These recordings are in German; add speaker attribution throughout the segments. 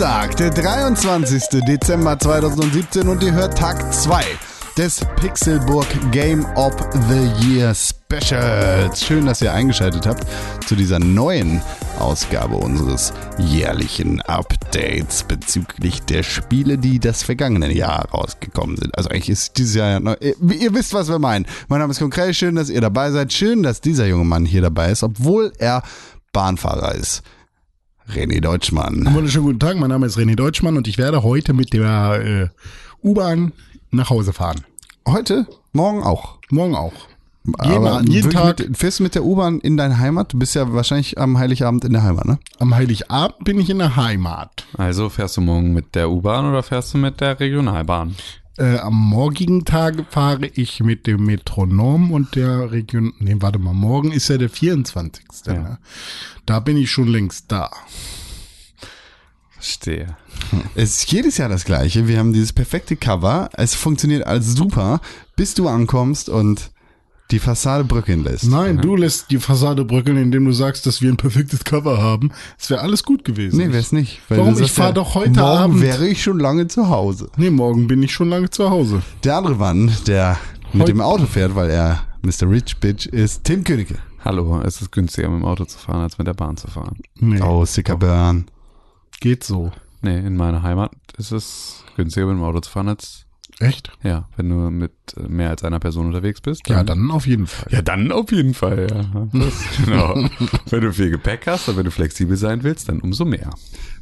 Speaker 1: Samstag, der 23. Dezember 2017 und ihr hört Tag 2 des Pixelburg Game of the Year Specials. Schön, dass ihr eingeschaltet habt zu dieser neuen Ausgabe unseres jährlichen Updates bezüglich der Spiele, die das vergangene Jahr rausgekommen sind. Also eigentlich ist dieses Jahr ja ihr, ihr wisst, was wir meinen. Mein Name ist Konkret, schön, dass ihr dabei seid. Schön, dass dieser junge Mann hier dabei ist, obwohl er Bahnfahrer ist. René Deutschmann.
Speaker 2: Wunderschönen guten Tag, mein Name ist René Deutschmann und ich werde heute mit der äh, U-Bahn nach Hause fahren.
Speaker 1: Heute? Morgen auch.
Speaker 2: Morgen auch.
Speaker 1: Jeden,
Speaker 2: Aber jeden Tag
Speaker 1: Mit, fährst du mit der U-Bahn in deine Heimat? Du bist ja wahrscheinlich am Heiligabend in der Heimat, ne?
Speaker 2: am Heiligabend bin ich in der Heimat.
Speaker 3: Also fährst du morgen mit der U-Bahn oder fährst du mit der Regionalbahn?
Speaker 2: Äh, am morgigen Tag fahre ich mit dem Metronom und der Region. Nee, warte mal, morgen ist ja der 24. Ne? Da bin ich schon längst da.
Speaker 3: Verstehe.
Speaker 1: Es ist jedes Jahr das gleiche. Wir haben dieses perfekte Cover. Es funktioniert alles super, bis du ankommst und die Fassade bröckeln lässt.
Speaker 2: Nein, du lässt die Fassade bröckeln, indem du sagst, dass wir ein perfektes Cover haben. Es wäre alles gut gewesen.
Speaker 1: Nee, wär's nicht. weil
Speaker 2: Warum?
Speaker 1: sagst
Speaker 2: Ich fahr
Speaker 1: ja,
Speaker 2: doch heute
Speaker 1: morgen
Speaker 2: Abend.
Speaker 1: wäre ich schon lange zu Hause.
Speaker 2: Nee, morgen bin ich schon lange zu Hause.
Speaker 1: Der andere Mann, der mit
Speaker 2: Heute-
Speaker 1: dem Auto fährt, weil er Mr. Rich Bitch ist, Tim Königke.
Speaker 3: Hallo, es ist günstiger mit dem Auto zu fahren, als mit der Bahn zu fahren.
Speaker 2: Nee,
Speaker 1: Oh, Sicker Burn.
Speaker 2: Geht so.
Speaker 3: Nee, in meiner Heimat ist es günstiger mit dem Auto zu fahren, als,
Speaker 2: Echt?
Speaker 3: ja, wenn du mit äh, mehr als einer Person unterwegs bist.
Speaker 2: Ja, dann auf jeden Fall.
Speaker 3: Ja, dann auf jeden Fall, ja. Genau. wenn du viel Gepäck hast und wenn du flexibel sein willst, dann umso mehr.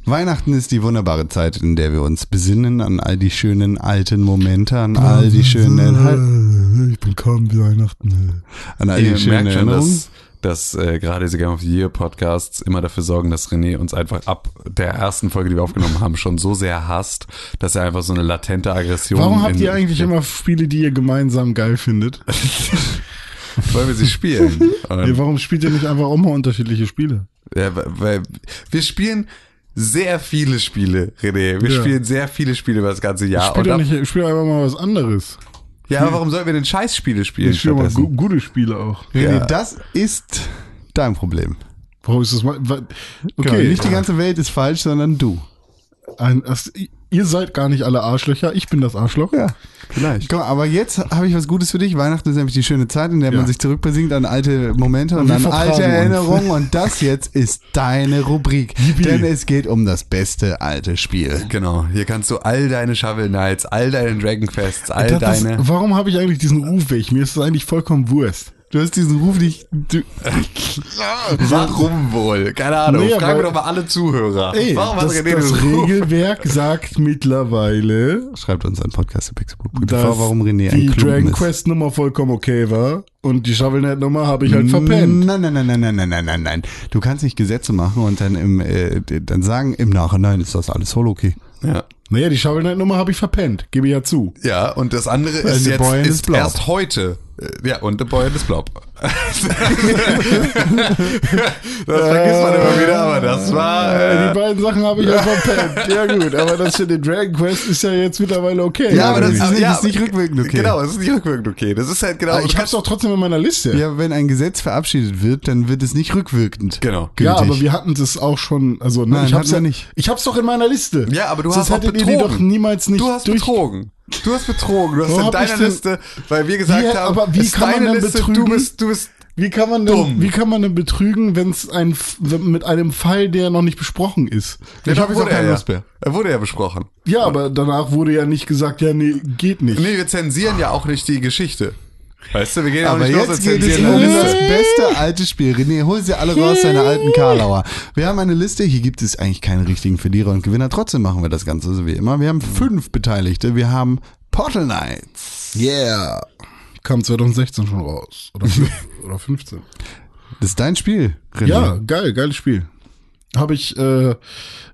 Speaker 1: Weihnachten ist die wunderbare Zeit, in der wir uns besinnen an all die schönen alten Momente, an all die schönen,
Speaker 2: Ich bin kaum wie Weihnachten.
Speaker 3: Ihr
Speaker 1: schönen
Speaker 3: merkt schon, dass, dass äh, gerade diese Game of the Year Podcasts immer dafür sorgen, dass René uns einfach ab der ersten Folge, die wir aufgenommen haben, schon so sehr hasst, dass er einfach so eine latente Aggression.
Speaker 2: Warum habt ihr eigentlich immer Spiele, die ihr gemeinsam geil findet?
Speaker 3: Weil wir sie spielen.
Speaker 2: Nee, warum spielt ihr nicht einfach auch mal unterschiedliche Spiele?
Speaker 3: ja, weil wir spielen sehr viele Spiele, René. Wir
Speaker 2: Ja.
Speaker 3: spielen sehr viele Spiele über das ganze Jahr. Und ab-
Speaker 2: nicht, spielt einfach mal was anderes.
Speaker 3: Ja, aber warum sollten wir denn Scheißspiele spielen
Speaker 2: Ich spiele mal gu gute Spiele auch.
Speaker 1: René,
Speaker 3: Ja.
Speaker 1: das ist dein Problem.
Speaker 2: Warum ist das mal? wa-
Speaker 1: Okay,
Speaker 2: Okay,
Speaker 1: nicht die ganze Welt ist falsch, sondern du.
Speaker 2: Ein, das, ihr seid gar nicht alle Arschlöcher. Ich bin das Arschloch.
Speaker 1: Ja, vielleicht. Komm, aber jetzt habe ich was Gutes für dich. Weihnachten ist nämlich die schöne Zeit, in der
Speaker 2: Ja.
Speaker 1: man sich zurückbesingt an alte Momente und,
Speaker 2: Und
Speaker 1: an alte. Erinnerungen. Und das jetzt ist deine Rubrik. Denn es geht um das beste alte Spiel.
Speaker 3: Genau, hier kannst du all deine Shovel Knights, all deine Dragon Quests, all
Speaker 2: Das, das,
Speaker 3: deine.
Speaker 2: warum habe ich eigentlich diesen Ruf weg? Mir ist das eigentlich vollkommen Wurst.
Speaker 1: Du hast diesen Ruf nicht. Du,
Speaker 3: Warum wohl? Keine Ahnung.
Speaker 2: Nee,
Speaker 3: Fragen wir doch mal alle Zuhörer.
Speaker 2: Ey,
Speaker 3: Warum hat
Speaker 2: das,
Speaker 3: René
Speaker 2: das
Speaker 3: diesen Ruf?
Speaker 2: Regelwerk sagt mittlerweile,
Speaker 1: schreibt uns einen Podcast vor, warum René ein
Speaker 2: die
Speaker 1: Klumpen
Speaker 2: Dragon
Speaker 1: ist.
Speaker 2: Quest Nummer vollkommen okay war und die Shovel Knight Nummer habe ich halt verpennt.
Speaker 1: Nein, nein, nein, nein, nein, nein, nein, nein, nein. Du kannst nicht Gesetze machen und dann im, äh, dann sagen im Nachhinein ist das alles voll okay.
Speaker 3: Ja.
Speaker 2: Naja, die Shovel Knight Nummer habe ich verpennt, gebe ich ja zu.
Speaker 3: ja, und das andere
Speaker 1: And
Speaker 3: ist jetzt ist erst heute. Äh, Ja, und The Boy and the Blob. Das vergisst man immer wieder, aber das war.
Speaker 2: Äh, die beiden Sachen habe ich ja verpennt. Ja gut, aber das für den Dragon Quest ist ja jetzt mittlerweile okay.
Speaker 1: Ja, aber das ist nicht-
Speaker 3: ja,
Speaker 1: ist nicht rückwirkend okay.
Speaker 3: Genau, es ist nicht rückwirkend okay. Das ist halt genau.
Speaker 2: Aber ich es doch trotzdem in meiner Liste.
Speaker 1: Ja, wenn ein Gesetz verabschiedet wird, dann wird es nicht rückwirkend.
Speaker 3: Genau.
Speaker 2: Ja,
Speaker 1: gültig.
Speaker 2: aber wir hatten das auch schon, also ne,
Speaker 1: Nein,
Speaker 2: ich hab's ja
Speaker 1: nicht.
Speaker 2: Ich hab's doch in meiner Liste.
Speaker 3: Ja, aber du
Speaker 2: Sonst
Speaker 3: hast auch
Speaker 2: ihr die
Speaker 3: betrogen.
Speaker 2: doch niemals nicht
Speaker 3: Du hast
Speaker 2: durch.
Speaker 3: betrogen. Du hast betrogen. Du hast in deiner
Speaker 2: ich
Speaker 3: Liste, weil wir gesagt
Speaker 2: Wie-
Speaker 3: haben,
Speaker 2: aber wie
Speaker 3: ist
Speaker 2: kann man
Speaker 3: deine
Speaker 2: denn
Speaker 3: Liste,
Speaker 2: betrügen?
Speaker 3: du bist, du bist
Speaker 2: Wie kann man denn,
Speaker 3: Dumm.
Speaker 2: wie kann man denn betrügen, wenn es ein mit einem Fall, der noch nicht besprochen ist?
Speaker 1: Hab ich auch
Speaker 3: wurde er
Speaker 1: keine
Speaker 3: ja.
Speaker 1: Lust mehr.
Speaker 3: Er wurde ja besprochen.
Speaker 2: Ja, aber danach wurde ja nicht gesagt, ja, nee, geht nicht.
Speaker 3: Nee, wir zensieren ja auch nicht die Geschichte. Weißt du, wir gehen
Speaker 1: Aber
Speaker 3: nicht los
Speaker 1: jetzt
Speaker 3: und
Speaker 1: geht es um das beste alte Spiel. René, hol sie alle raus, deine alten Karlauer. Wir haben eine Liste, hier gibt es eigentlich keinen richtigen Verlierer und Gewinner. Trotzdem machen wir das Ganze so wie immer. Wir haben fünf Beteiligte. Wir haben Portal Knights.
Speaker 2: Yeah. Kam 2016 schon raus. Oder, oder 15.
Speaker 1: Das ist dein Spiel, René.
Speaker 2: Ja, geil, geiles Spiel. Habe ich äh,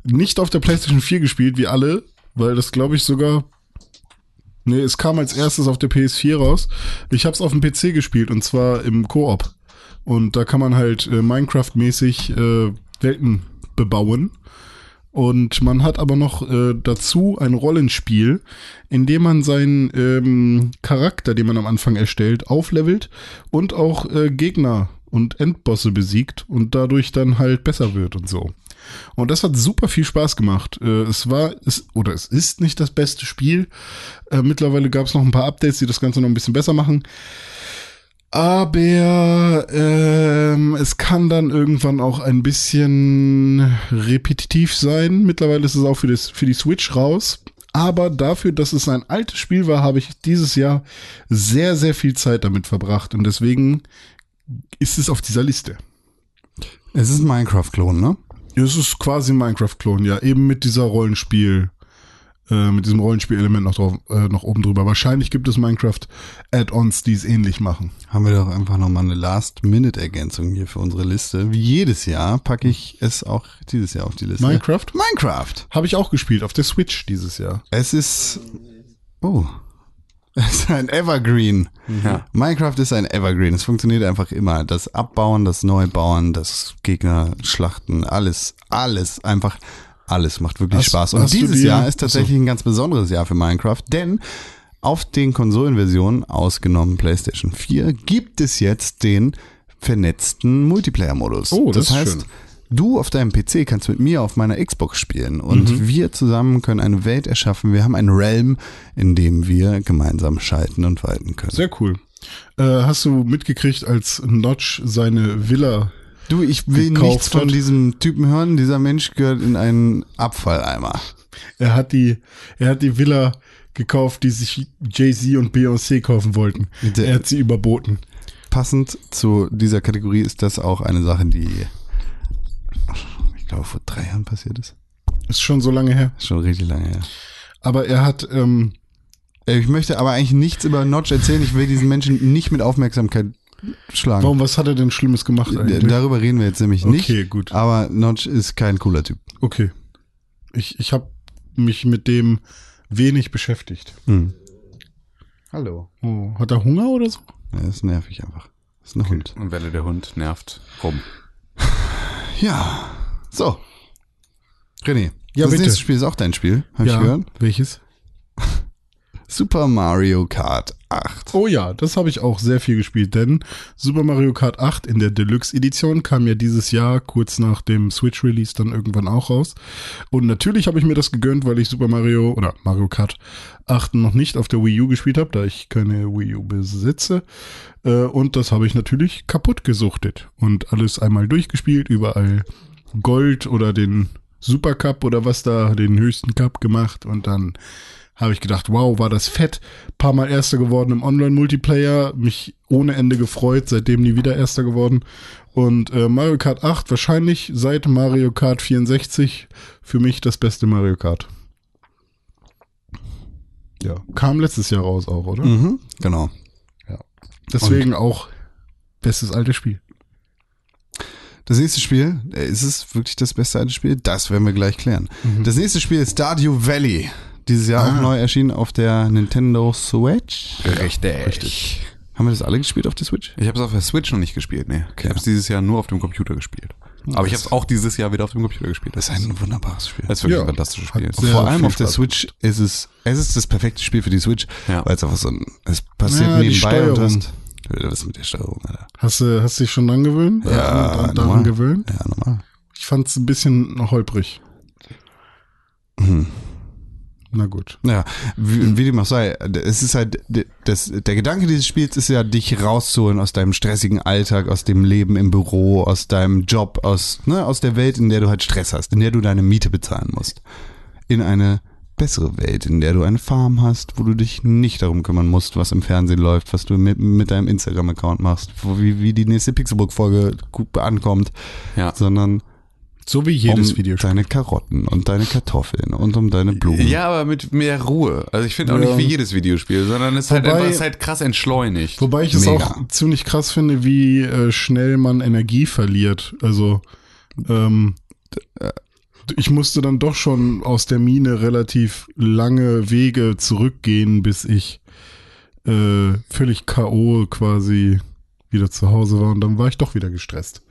Speaker 2: nicht auf der PlayStation 4 gespielt, wie alle, weil das glaube ich sogar. Nee, es kam als erstes auf der PS4 raus. Ich habe es auf dem PC gespielt und zwar im Koop. Und da kann man halt äh, Minecraft-mäßig äh, Welten bebauen. Und man hat aber noch äh, dazu ein Rollenspiel, in dem man seinen ähm, Charakter, den man am Anfang erstellt, auflevelt und auch äh, Gegner und Endbosse besiegt und dadurch dann halt besser wird und so. Und das hat super viel Spaß gemacht. Äh, es war, es, oder es ist nicht das beste Spiel. Äh, mittlerweile gab es noch ein paar Updates, die das Ganze noch ein bisschen besser machen. Aber ähm, es kann dann irgendwann auch ein bisschen repetitiv sein. Mittlerweile ist es auch für, das, für die Switch raus. Aber dafür, dass es ein altes Spiel war, habe ich dieses Jahr sehr, sehr viel Zeit damit verbracht. Und deswegen ist es auf dieser Liste.
Speaker 1: Es ist ein Minecraft-Klon, ne?
Speaker 2: Es ist quasi ein Minecraft-Klon, ja. Eben mit dieser Rollenspiel, äh, mit diesem Rollenspielelement noch, drauf, äh, noch oben drüber. Wahrscheinlich gibt es Minecraft-Add-ons, die es ähnlich machen.
Speaker 1: Haben wir doch einfach nochmal eine Last-Minute-Ergänzung hier für unsere Liste. Wie jedes Jahr packe ich es auch dieses Jahr auf die Liste.
Speaker 2: Minecraft?
Speaker 1: Minecraft.
Speaker 2: Habe ich auch gespielt, auf der Switch dieses Jahr.
Speaker 1: Es ist. Oh. Es ist ein Evergreen.
Speaker 3: Ja.
Speaker 1: Minecraft ist ein Evergreen. Es funktioniert einfach immer. Das Abbauen, das Neubauen, das Gegner schlachten, alles, alles, einfach alles macht wirklich
Speaker 2: Hast-
Speaker 1: Spaß. Und dieses Jahr ist tatsächlich ein ganz besonderes Jahr für Minecraft, denn auf den Konsolenversionen, ausgenommen PlayStation 4, gibt es jetzt den vernetzten Multiplayer-Modus.
Speaker 2: Oh, das ist
Speaker 1: heißt,
Speaker 2: schön.
Speaker 1: Du auf deinem PC kannst mit mir auf meiner Xbox spielen und
Speaker 2: Mhm.
Speaker 1: wir zusammen können eine Welt erschaffen. Wir haben einen Realm, in dem wir gemeinsam schalten und walten können.
Speaker 2: Sehr cool. Äh, hast du mitgekriegt, als Notch seine Villa
Speaker 1: Du, ich will nichts von
Speaker 2: hat.
Speaker 1: diesem Typen hören. Dieser Mensch gehört in einen Abfalleimer.
Speaker 2: Er hat die, er hat die Villa gekauft, die sich Jay-Z und Beyoncé kaufen wollten.
Speaker 1: Der-
Speaker 2: er hat sie überboten.
Speaker 1: Passend zu dieser Kategorie ist das auch eine Sache, die ich glaube vor drei Jahren passiert ist.
Speaker 2: Ist schon so lange her.
Speaker 1: Ist schon richtig lange her.
Speaker 2: Aber er hat, ähm,
Speaker 1: Äh, Ich möchte aber eigentlich nichts über Notch erzählen. Ich will diesen Menschen nicht mit Aufmerksamkeit schlagen.
Speaker 2: warum, was hat er denn Schlimmes gemacht eigentlich?
Speaker 1: Darüber reden wir jetzt nämlich nicht.
Speaker 2: Okay, gut.
Speaker 1: Aber Notch ist kein cooler Typ.
Speaker 2: Okay. Ich, ich habe mich mit dem wenig beschäftigt.
Speaker 1: Hm. Hallo.
Speaker 2: Oh, hat er Hunger oder so?
Speaker 1: Ja, ist nervig einfach. Ist ein Hund.
Speaker 3: Und Welle der Hund nervt rum.
Speaker 1: Ja. So. René.
Speaker 2: Ja,
Speaker 1: das
Speaker 2: bitte.
Speaker 1: nächste Spiel ist auch dein Spiel, habe ich gehört.
Speaker 2: Welches?
Speaker 1: Super Mario Kart 8.
Speaker 2: Oh ja, das habe ich auch sehr viel gespielt, denn Super Mario Kart 8 in der Deluxe Edition kam ja dieses Jahr kurz nach dem Switch Release dann irgendwann auch raus. Und natürlich habe ich mir das gegönnt, weil ich Super Mario oder Mario Kart 8 noch nicht auf der Wii U gespielt habe, da ich keine Wii U besitze. Äh, Und das habe ich natürlich kaputt gesuchtet und alles einmal durchgespielt, überall Gold oder den Super Cup oder was da, den höchsten Cup gemacht und dann habe ich gedacht, wow, war das fett. Paar Mal Erster geworden im Online-Multiplayer, mich ohne Ende gefreut, seitdem nie wieder Erster geworden. Und äh, Mario Kart 8 wahrscheinlich seit Mario Kart 64 für mich das beste Mario Kart. Ja, kam letztes Jahr raus auch, oder?
Speaker 1: Mhm, genau.
Speaker 2: Deswegen auch bestes altes Spiel.
Speaker 1: Das nächste Spiel, äh, ist es wirklich das beste alte Spiel? Das werden wir gleich klären. Das nächste Spiel ist Stardew Valley. Dieses Jahr
Speaker 2: Ah.
Speaker 1: auch neu erschienen auf der Nintendo Switch.
Speaker 3: Richtig. Richtig.
Speaker 1: Haben wir das alle gespielt auf der Switch?
Speaker 3: Ich habe es auf der Switch noch nicht gespielt, nee. Ich habe es dieses Jahr nur auf dem Computer gespielt. Aber ich habe es auch dieses Jahr wieder auf dem Computer gespielt.
Speaker 1: Das ist ein wunderbares Spiel.
Speaker 3: das ist wirklich
Speaker 2: Ja,
Speaker 3: ein fantastisches Spiel.
Speaker 2: sehr-
Speaker 1: Vor allem auf der Switch ist es, es ist das perfekte Spiel für die Switch,
Speaker 3: Ja.
Speaker 1: weil es einfach so ein, es passiert
Speaker 2: Ja,
Speaker 1: nebenbei und hast, was ist mit der Steuerung, Alter?
Speaker 2: Hast du hast dich schon dran gewöhnt?
Speaker 1: Ja,
Speaker 2: Äh, daran gewöhnt?
Speaker 1: Ja, normal.
Speaker 2: Ich fand es ein bisschen holprig.
Speaker 1: Mhm.
Speaker 2: Na gut.
Speaker 1: Ja, wie, wie dem auch sei, es ist halt, das, der Gedanke dieses Spiels ist ja, dich rauszuholen aus deinem stressigen Alltag, aus dem Leben im Büro, aus deinem Job, aus, ne, aus der Welt, in der du halt Stress hast, in der du deine Miete bezahlen musst. In eine bessere Welt, in der du eine Farm hast, wo du dich nicht darum kümmern musst, was im Fernsehen läuft, was du mit, mit deinem Instagram-Account machst, wie, wie die nächste Pixelbook-Folge gut ankommt,
Speaker 3: Ja.
Speaker 1: sondern
Speaker 2: So wie jedes
Speaker 1: um
Speaker 2: Videospiel.
Speaker 1: deine Karotten und deine Kartoffeln und um deine Blumen.
Speaker 3: Ja, aber mit mehr Ruhe. Also ich finde auch
Speaker 2: Ja.
Speaker 3: nicht wie jedes Videospiel, sondern es ist halt einfach es ist halt krass entschleunigt.
Speaker 2: Wobei ich es
Speaker 1: Mega.
Speaker 2: auch ziemlich krass finde, wie äh, schnell man Energie verliert. Also ähm, äh, ich musste dann doch schon aus der Mine relativ lange Wege zurückgehen, bis ich äh, völlig K.O. quasi wieder zu Hause war und dann war ich doch wieder gestresst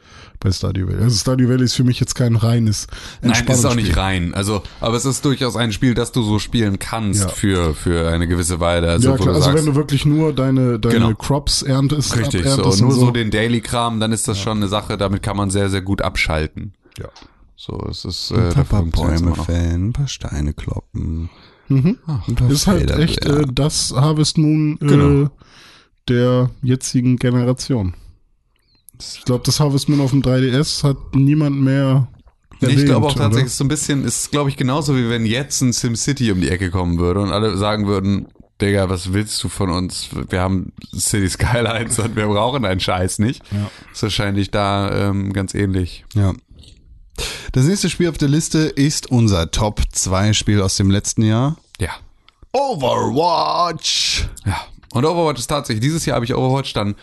Speaker 2: bei Stardew Valley. Also Stardew Valley ist für mich jetzt kein reines
Speaker 3: Nein, es ist auch nicht rein. Also, aber es ist durchaus ein Spiel, das du so spielen kannst
Speaker 2: Ja.
Speaker 3: für, für eine gewisse Weile. Also,
Speaker 2: Ja
Speaker 3: wo
Speaker 2: klar,
Speaker 3: du
Speaker 2: also
Speaker 3: sagst,
Speaker 2: wenn du wirklich nur deine, deine
Speaker 3: Genau.
Speaker 2: Crops erntest,
Speaker 3: richtig, so, nur so den Daily-Kram, dann ist das schon eine Sache, damit kann man sehr, sehr gut abschalten.
Speaker 2: Ja.
Speaker 3: So, es ist äh,
Speaker 1: Ein paar Bäume fällen, ein paar Steine kloppen.
Speaker 2: Mhm.
Speaker 1: paar
Speaker 2: Ist halt echt äh, das Harvest Moon äh,
Speaker 3: Genau.
Speaker 2: der jetzigen Generation. Ich glaube, das Harvest Moon auf dem 3DS hat niemand mehr
Speaker 3: Nee, ich
Speaker 2: erwähnt,
Speaker 3: glaube auch tatsächlich so ein bisschen, ist glaube ich genauso wie wenn jetzt ein SimCity um die Ecke kommen würde und alle sagen würden, Digga, was willst du von uns? Wir haben City Skylines und wir brauchen deinen Scheiß nicht.
Speaker 2: Ja.
Speaker 3: Ist wahrscheinlich da ähm, ganz ähnlich.
Speaker 1: Ja. Das nächste Spiel auf der Liste ist unser Top 2 Spiel aus dem letzten Jahr.
Speaker 3: Ja.
Speaker 1: Overwatch.
Speaker 3: Ja. Und Overwatch ist tatsächlich, dieses Jahr habe ich Overwatch dann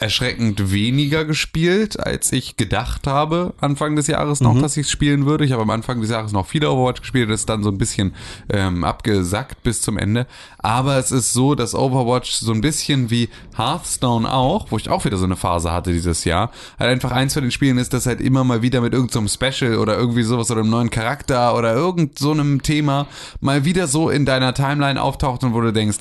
Speaker 3: erschreckend weniger gespielt, als ich gedacht habe, Anfang des Jahres noch, dass ich es spielen würde. Ich habe am Anfang des Jahres noch viele Overwatch gespielt, das ist dann so ein bisschen ähm, abgesackt bis zum Ende. Aber es ist so, dass Overwatch so ein bisschen wie Hearthstone auch, wo ich auch wieder so eine Phase hatte dieses Jahr, halt einfach eins von den Spielen ist, das halt immer mal wieder mit irgendeinem Special oder irgendwie sowas oder einem neuen Charakter oder irgend so einem Thema mal wieder so in deiner Timeline auftaucht und wo du denkst,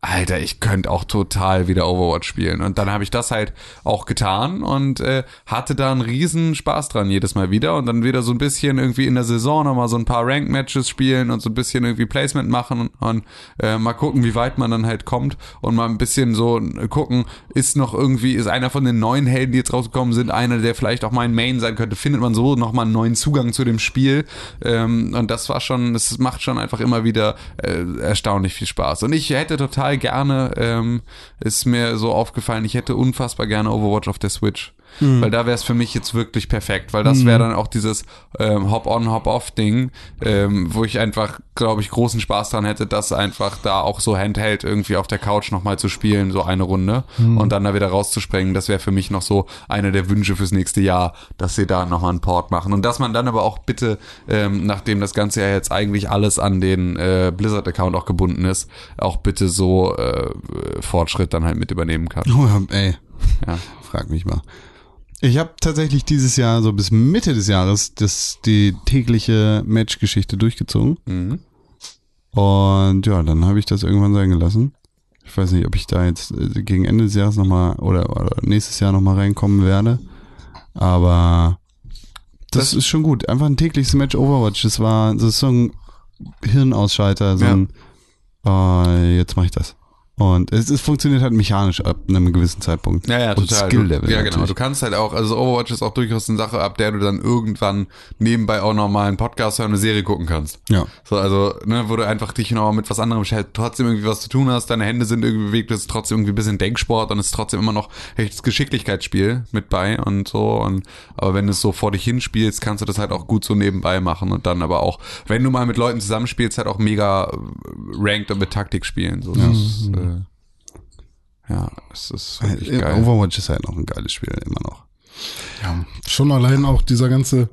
Speaker 3: Alter, ich könnte auch total wieder Overwatch spielen. Und dann habe ich das halt auch getan und äh, hatte da einen riesen Spaß dran jedes Mal wieder. Und dann wieder so ein bisschen irgendwie in der Saison nochmal so ein paar Rank-Matches spielen und so ein bisschen irgendwie Placement machen und äh, mal gucken, wie weit man dann halt kommt. Und mal ein bisschen so gucken, ist noch irgendwie, ist einer von den neuen Helden, die jetzt rausgekommen sind, einer, der vielleicht auch mein Main sein könnte, findet man so nochmal einen neuen Zugang zu dem Spiel. Ähm, und das war schon, es macht schon einfach immer wieder äh, erstaunlich viel Spaß. Und ich hätte total gerne, ähm, ist mir so aufgefallen, ich hätte unfassbar gerne Overwatch auf der Switch. Weil da wäre es für mich jetzt wirklich perfekt, weil das wäre dann auch dieses ähm, Hop-on, Hop-off-Ding, ähm, wo ich einfach, glaube ich, großen Spaß dran hätte, das einfach da auch so Handheld irgendwie auf der Couch nochmal zu spielen, so eine Runde und dann da wieder rauszuspringen. Das wäre für mich noch so einer der Wünsche fürs nächste Jahr, dass sie da nochmal einen Port machen. Und dass man dann aber auch bitte, ähm, nachdem das Ganze ja jetzt eigentlich alles an den äh, Blizzard-Account auch gebunden ist, auch bitte so äh, Fortschritt dann halt mit übernehmen kann.
Speaker 1: Oh, ey,
Speaker 3: Ja.
Speaker 1: frag mich mal. Ich habe tatsächlich dieses Jahr so bis Mitte des Jahres das, die tägliche Matchgeschichte durchgezogen.
Speaker 3: Mhm.
Speaker 1: Und ja, dann habe ich das irgendwann sein gelassen. Ich weiß nicht, ob ich da jetzt äh, gegen Ende des Jahres nochmal oder, oder nächstes Jahr nochmal reinkommen werde. Aber das,
Speaker 3: Das-
Speaker 1: ist schon gut. Einfach ein tägliches Match Overwatch. Das war, das ist so ein Hirnausschalter, so
Speaker 3: Ja.
Speaker 1: ein, äh, jetzt mache ich das. Und es, es funktioniert halt mechanisch ab einem gewissen Zeitpunkt.
Speaker 3: Ja, ja,
Speaker 1: Und
Speaker 3: total.
Speaker 1: Skill-Level
Speaker 3: Du, ja, genau.
Speaker 1: natürlich.
Speaker 3: Du kannst halt auch, also Overwatch ist auch durchaus eine Sache, ab der du dann irgendwann nebenbei auch nochmal einen Podcast hören, eine Serie gucken kannst.
Speaker 1: Ja.
Speaker 3: So, also, ne, wo du einfach dich noch mit was anderem halt trotzdem irgendwie was zu tun hast, deine Hände sind irgendwie bewegt, es ist trotzdem irgendwie ein bisschen Denksport und es ist trotzdem immer noch echtes Geschicklichkeitsspiel mit bei und so. Und aber wenn du es so vor dich hinspielst, kannst du das halt auch gut so nebenbei machen und dann aber auch, wenn du mal mit Leuten zusammenspielst, halt auch mega äh, ranked und mit Taktik spielen. So, das ist, äh, ja, es ist wirklich
Speaker 1: Äh,
Speaker 3: geil.
Speaker 1: Overwatch ist halt noch ein geiles Spiel, immer noch.
Speaker 2: Ja, schon allein auch dieser ganze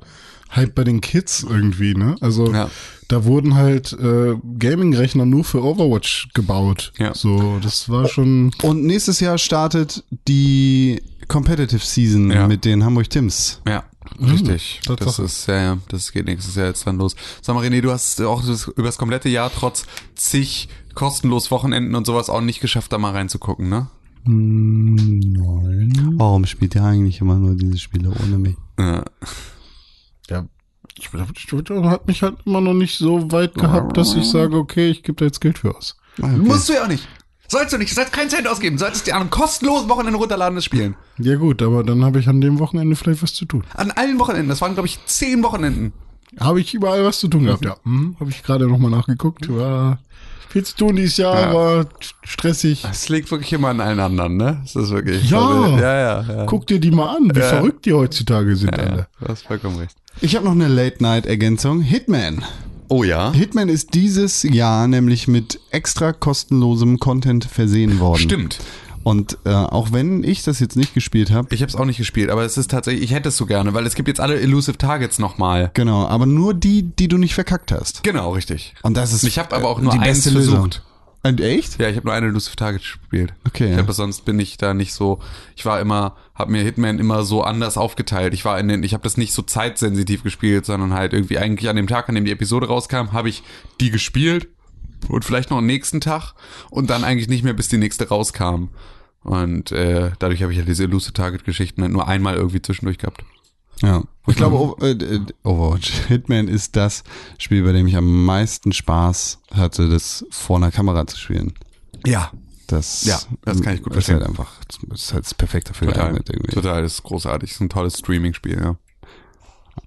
Speaker 2: Hype bei den Kids irgendwie, ne? Also
Speaker 3: Ja.
Speaker 2: da wurden halt äh, Gaming-Rechner nur für Overwatch gebaut.
Speaker 3: Ja.
Speaker 2: So, das war schon.
Speaker 1: Und nächstes Jahr startet die Competitive Season
Speaker 3: Ja.
Speaker 1: mit den Hamburg Tims.
Speaker 3: Ja, richtig.
Speaker 2: Tatsache.
Speaker 3: das ist, ja, ja, das geht nächstes Jahr jetzt dann los. Sag mal, René, du hast auch das, über das komplette Jahr trotz zig kostenlos Wochenenden und sowas auch nicht geschafft, da mal reinzugucken, ne?
Speaker 2: Nein.
Speaker 1: Warum spielt ihr eigentlich immer nur diese Spiele ohne mich?
Speaker 3: Ja.
Speaker 2: Ja. Ich, ich, ich hat mich halt immer noch nicht so weit gehabt, dass ich sage, okay, ich gebe da jetzt Geld für aus.
Speaker 1: Ah, okay.
Speaker 3: Musst du ja auch nicht. Sollst du nicht, du sollst keinen Cent ausgeben, du solltest dir an einem kostenlosen Wochenende runterladen, das spielen.
Speaker 2: Ja gut, aber dann habe ich an dem Wochenende vielleicht was zu tun.
Speaker 3: An allen Wochenenden, das waren, glaube ich, zehn Wochenenden.
Speaker 2: Habe ich überall was zu tun gehabt, ja. Hm, habe ich gerade nochmal nachgeguckt. War viel zu tun dieses Jahr,
Speaker 3: Ja.
Speaker 2: war stressig.
Speaker 3: Es liegt wirklich immer an allen anderen, ne? Das ist wirklich.
Speaker 2: Ja.
Speaker 3: Also, ja, ja, ja.
Speaker 2: Guck dir die mal an, wie
Speaker 3: Ja.
Speaker 2: verrückt die heutzutage sind
Speaker 3: ja,
Speaker 2: alle.
Speaker 3: du hast vollkommen recht.
Speaker 1: Ich habe noch eine Late-Night-Ergänzung. Hitman.
Speaker 3: Oh ja?
Speaker 1: Hitman ist dieses Jahr nämlich mit extra kostenlosem Content versehen worden.
Speaker 3: Stimmt.
Speaker 1: Und äh, auch wenn ich das jetzt nicht gespielt habe,
Speaker 3: Ich habe es auch nicht gespielt, aber es ist tatsächlich, ich hätte es so gerne, weil es gibt jetzt alle Elusive Targets nochmal.
Speaker 1: genau, aber nur die, die du nicht verkackt hast.
Speaker 3: Genau, richtig.
Speaker 1: Und das ist
Speaker 3: Ich habe aber auch nur
Speaker 1: die
Speaker 3: eins
Speaker 1: beste Lösung.
Speaker 3: versucht.
Speaker 1: Und echt?
Speaker 3: Ja, ich habe nur eine Elusive Target gespielt.
Speaker 1: Okay,
Speaker 3: Ich
Speaker 1: ja.
Speaker 3: habe sonst bin ich da nicht so. Ich war immer, habe mir Hitman immer so anders aufgeteilt. Ich war in den, ich habe das nicht so zeitsensitiv gespielt, sondern halt irgendwie eigentlich an dem Tag, an dem die Episode rauskam, habe ich die gespielt und vielleicht noch am nächsten Tag und dann eigentlich nicht mehr, bis die nächste rauskam. Und äh, dadurch habe ich halt diese Elusive Target Geschichten halt nur einmal irgendwie zwischendurch gehabt.
Speaker 1: Ja. Ich glaube, äh, Overwatch Hitman ist das Spiel, bei dem ich am meisten Spaß hatte, das vor einer Kamera zu spielen.
Speaker 3: Ja,
Speaker 1: Das,
Speaker 3: Ja, das kann ich gut
Speaker 1: ist halt
Speaker 3: verstehen.
Speaker 1: einfach, das ist halt perfekt dafür
Speaker 3: total.
Speaker 1: geeignet irgendwie.
Speaker 3: Total, das ist großartig. Das ist ein tolles Streaming-Spiel, ja.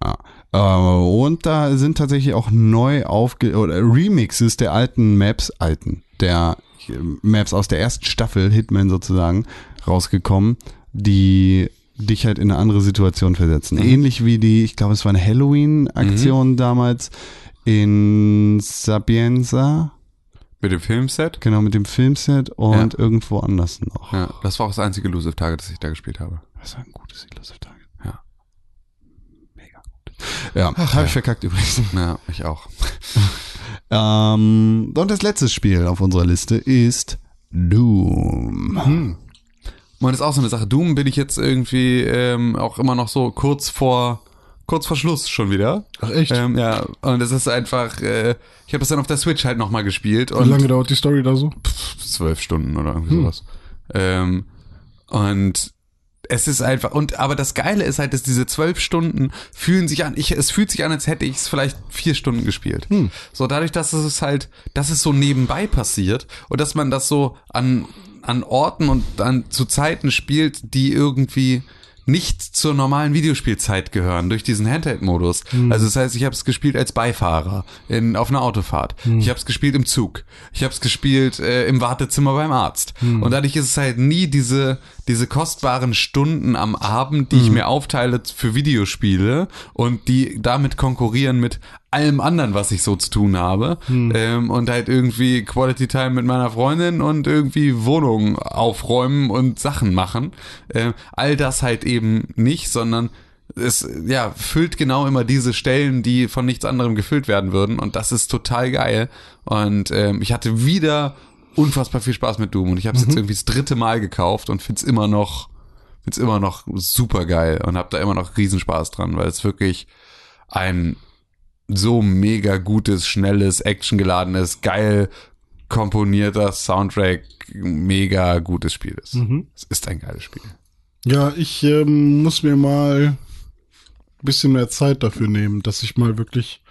Speaker 1: Ja. Äh, Und da sind tatsächlich auch neu aufge oder Remixes der alten Maps, alten, der Maps aus der ersten Staffel, Hitman sozusagen, rausgekommen, die dich halt in eine andere Situation versetzen. Ähnlich wie die, ich glaube, es war eine Halloween-Aktion damals in Sapienza,
Speaker 3: Mit dem Filmset?
Speaker 1: genau mit dem Filmset und
Speaker 3: Ja.
Speaker 1: irgendwo anders noch.
Speaker 3: Ja, das war auch das einzige Elusive Target, das ich da gespielt habe.
Speaker 1: Das war ein gutes Elusive Target.
Speaker 3: Ja.
Speaker 1: Mega gut. Ja, habe ich verkackt übrigens.
Speaker 3: Ja, ich auch.
Speaker 1: Ähm, und das letzte Spiel auf unserer Liste ist Doom.
Speaker 3: Und das ist auch so eine Sache. Doom bin ich jetzt irgendwie ähm, auch immer noch so kurz vor kurz vor Schluss schon wieder.
Speaker 2: Ach echt?
Speaker 3: Ähm, ja, und es ist einfach, äh, ich habe das dann auf der Switch halt nochmal gespielt
Speaker 2: Wie lange dauert die Story da so?
Speaker 3: zwölf Stunden oder irgendwie sowas. Ähm, und es ist einfach, und aber das Geile ist halt, dass diese zwölf Stunden fühlen sich an, ich, es fühlt sich an, als hätte ich es vielleicht vier Stunden gespielt. So dadurch, dass es halt, dass es so nebenbei passiert und dass man das so an, an Orten und an zu Zeiten spielt, die irgendwie nicht zur normalen Videospielzeit gehören durch diesen Handheld-Modus. Also das heißt, ich habe es gespielt als Beifahrer in, auf einer Autofahrt. Ich habe es gespielt im Zug. Ich habe es gespielt äh, im Wartezimmer beim Arzt. Und dadurch ist es halt nie diese diese kostbaren Stunden am Abend, die ich mir aufteile für Videospiele und die damit konkurrieren mit allem anderen, was ich so zu tun habe. Ähm, und halt irgendwie Quality Time mit meiner Freundin und irgendwie Wohnung aufräumen und Sachen machen. Ähm, all das halt eben nicht, sondern es ja füllt genau immer diese Stellen, die von nichts anderem gefüllt werden würden. Und das ist total geil. Und ähm, ich hatte wieder unfassbar viel Spaß mit Doom und ich habe es jetzt irgendwie das dritte Mal gekauft und find's immer noch find's immer noch super geil und habe da immer noch Riesenspaß dran, weil es wirklich ein so mega gutes, schnelles, actiongeladenes, geil komponierter Soundtrack, mega gutes Spiel ist. Es ist ein geiles Spiel.
Speaker 2: Ja, ich ähm, muss mir mal ein bisschen mehr Zeit dafür nehmen, dass ich mal wirklich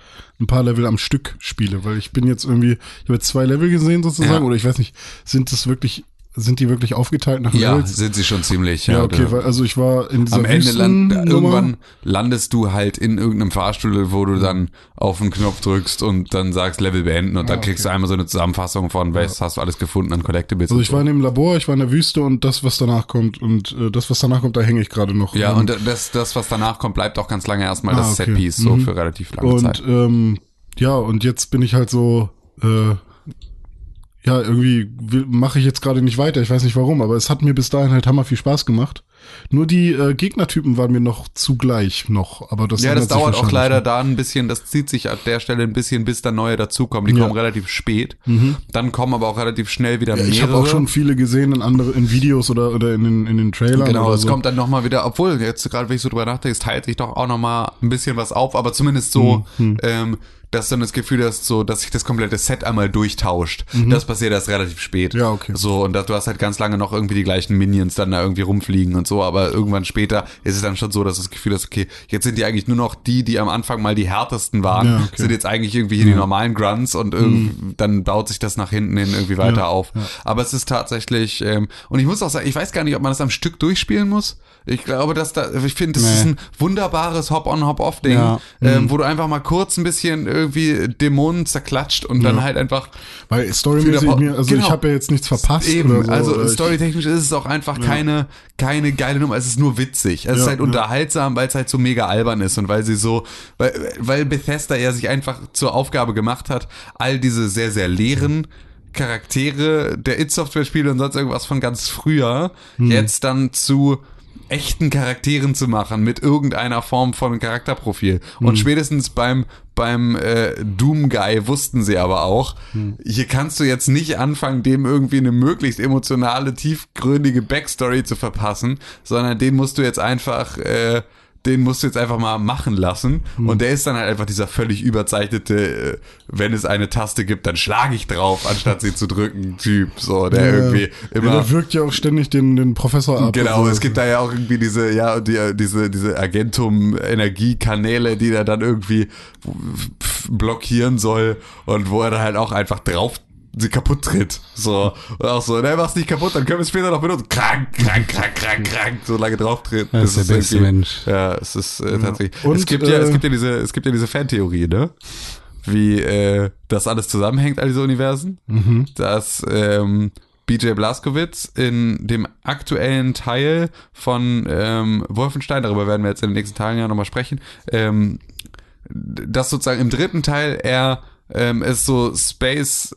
Speaker 2: ein paar Level am Stück spiele, weil ich bin jetzt irgendwie, ich habe jetzt zwei Level gesehen sozusagen,
Speaker 3: Ja.
Speaker 2: oder ich weiß nicht, sind das wirklich, sind die wirklich aufgeteilt nach
Speaker 3: Ja,
Speaker 2: Levels?
Speaker 3: sind sie schon ziemlich.
Speaker 2: Ja, okay,
Speaker 3: du-
Speaker 2: weil, also ich war in dieser
Speaker 3: am Ende land, irgendwann landest du halt in irgendeinem Fahrstuhl, wo du dann auf den Knopf drückst und dann sagst Level beenden und dann
Speaker 2: Ah,
Speaker 3: kriegst
Speaker 2: okay.
Speaker 3: du einmal so eine Zusammenfassung von, was hast du alles gefunden an Collectibles.
Speaker 2: Also
Speaker 3: und
Speaker 2: ich war in dem Labor, ich war in der Wüste und das, was danach kommt und äh, das, was danach kommt, da hänge ich gerade noch.
Speaker 3: ja,
Speaker 2: Ähm,
Speaker 3: und das, das, was danach kommt, bleibt auch ganz lange erstmal
Speaker 2: Ah,
Speaker 3: das
Speaker 2: okay.
Speaker 3: Setpiece, so
Speaker 2: Mhm.
Speaker 3: für relativ lange
Speaker 2: Und
Speaker 3: Zeit.
Speaker 2: ähm, ja, und jetzt bin ich halt so, äh, ja, irgendwie mache ich jetzt gerade nicht weiter. Ich weiß nicht warum, aber es hat mir bis dahin halt hammer viel Spaß gemacht. Nur die äh, Gegnertypen waren mir noch zugleich noch, aber das
Speaker 3: Ja, das dauert auch leider
Speaker 2: ne?
Speaker 3: da ein bisschen, das zieht sich an der Stelle ein bisschen, bis da neue dazukommen. Die
Speaker 2: Ja.
Speaker 3: kommen relativ spät. Dann kommen aber auch relativ schnell wieder
Speaker 2: Ja,
Speaker 3: mehrere.
Speaker 2: ich habe auch schon viele gesehen in andere in Videos oder oder in den in den Trailern.
Speaker 3: Genau, es
Speaker 2: so.
Speaker 3: kommt dann nochmal wieder, obwohl jetzt gerade, wenn ich so drüber nachdenke, es teilt sich doch auch nochmal ein bisschen was auf, aber zumindest so,
Speaker 2: Hm,
Speaker 3: ähm, dass du dann das Gefühl hast, so, dass sich das komplette Set einmal durchtauscht. Das passiert erst relativ spät.
Speaker 2: Mhm. Ja, okay.
Speaker 3: So, und dass du hast halt ganz lange noch irgendwie die gleichen Minions dann da irgendwie rumfliegen und so, aber irgendwann später ist es dann schon so, dass du das Gefühl hast, okay, jetzt sind die eigentlich nur noch die, die am Anfang mal die härtesten waren,
Speaker 2: Ja, okay.
Speaker 3: sind jetzt eigentlich irgendwie hier die normalen Grunts und irgendwie, dann baut sich das nach hinten hin irgendwie weiter
Speaker 2: Mhm. Ja,
Speaker 3: auf. Aber es ist tatsächlich, ähm, und ich muss auch sagen, ich weiß gar nicht, ob man das am Stück durchspielen muss. Ich glaube, dass da, ich finde, das
Speaker 1: Nee.
Speaker 3: ist ein wunderbares Hop-on, Hop-off-Ding,
Speaker 1: Ja.
Speaker 3: ähm, wo du einfach mal kurz ein bisschen irgendwie Dämonen zerklatscht und dann
Speaker 2: Ja.
Speaker 3: halt einfach
Speaker 2: Weil storymäßig mir, also
Speaker 3: genau.
Speaker 2: ich habe ja jetzt nichts verpasst
Speaker 3: Eben,
Speaker 2: so.
Speaker 3: also storytechnisch ist es auch einfach keine, keine geile Nummer. Es ist nur witzig. Es ist
Speaker 2: Ja,
Speaker 3: halt
Speaker 2: ja.
Speaker 3: unterhaltsam, weil es halt so mega albern ist und weil sie so, weil, weil Bethesda ja sich einfach zur Aufgabe gemacht hat, all diese sehr, sehr leeren Charaktere der It-Software-Spiele und sonst irgendwas von ganz früher
Speaker 2: Hm.
Speaker 3: jetzt dann zu echten Charakteren zu machen mit irgendeiner Form von Charakterprofil. Und
Speaker 2: Hm.
Speaker 3: spätestens beim beim äh, Doom Guy wussten sie aber auch,
Speaker 2: Hm.
Speaker 3: hier kannst du jetzt nicht anfangen, dem irgendwie eine möglichst emotionale, tiefgründige Backstory zu verpassen, sondern den musst du jetzt einfach äh, den musst du jetzt einfach mal machen lassen.
Speaker 2: Hm.
Speaker 3: Und der ist dann halt einfach dieser völlig überzeichnete, äh, wenn es eine Taste gibt, dann schlage ich drauf, anstatt sie zu drücken, Typ. So, der irgendwie
Speaker 2: Ja,
Speaker 3: immer.
Speaker 2: der wirkt ja auch ständig den, den Professor ab.
Speaker 3: Genau,
Speaker 2: so.
Speaker 3: es gibt da ja auch irgendwie diese, ja, die, diese, diese Agentum-Energiekanäle, die er dann irgendwie blockieren soll und wo er dann halt auch einfach drauf sie kaputt tritt. So. Und auch so, ne, mach's nicht kaputt, dann können wir es später noch benutzen. Krank, krank, krank, krank, krank, so lange drauf tritt.
Speaker 1: Das ist der beste Mensch.
Speaker 3: Ja, es ist äh, tatsächlich.
Speaker 2: Und,
Speaker 3: es gibt ja,
Speaker 2: äh,
Speaker 3: es gibt ja diese, es gibt ja diese Fantheorie, ne? Wie äh, das alles zusammenhängt, all diese Universen.
Speaker 2: Mhm.
Speaker 3: Dass ähm, BJ Blazkowicz in dem aktuellen Teil von ähm, Wolfenstein, darüber werden wir jetzt in den nächsten Tagen ja nochmal sprechen, ähm, dass sozusagen im dritten Teil er ähm, es so Space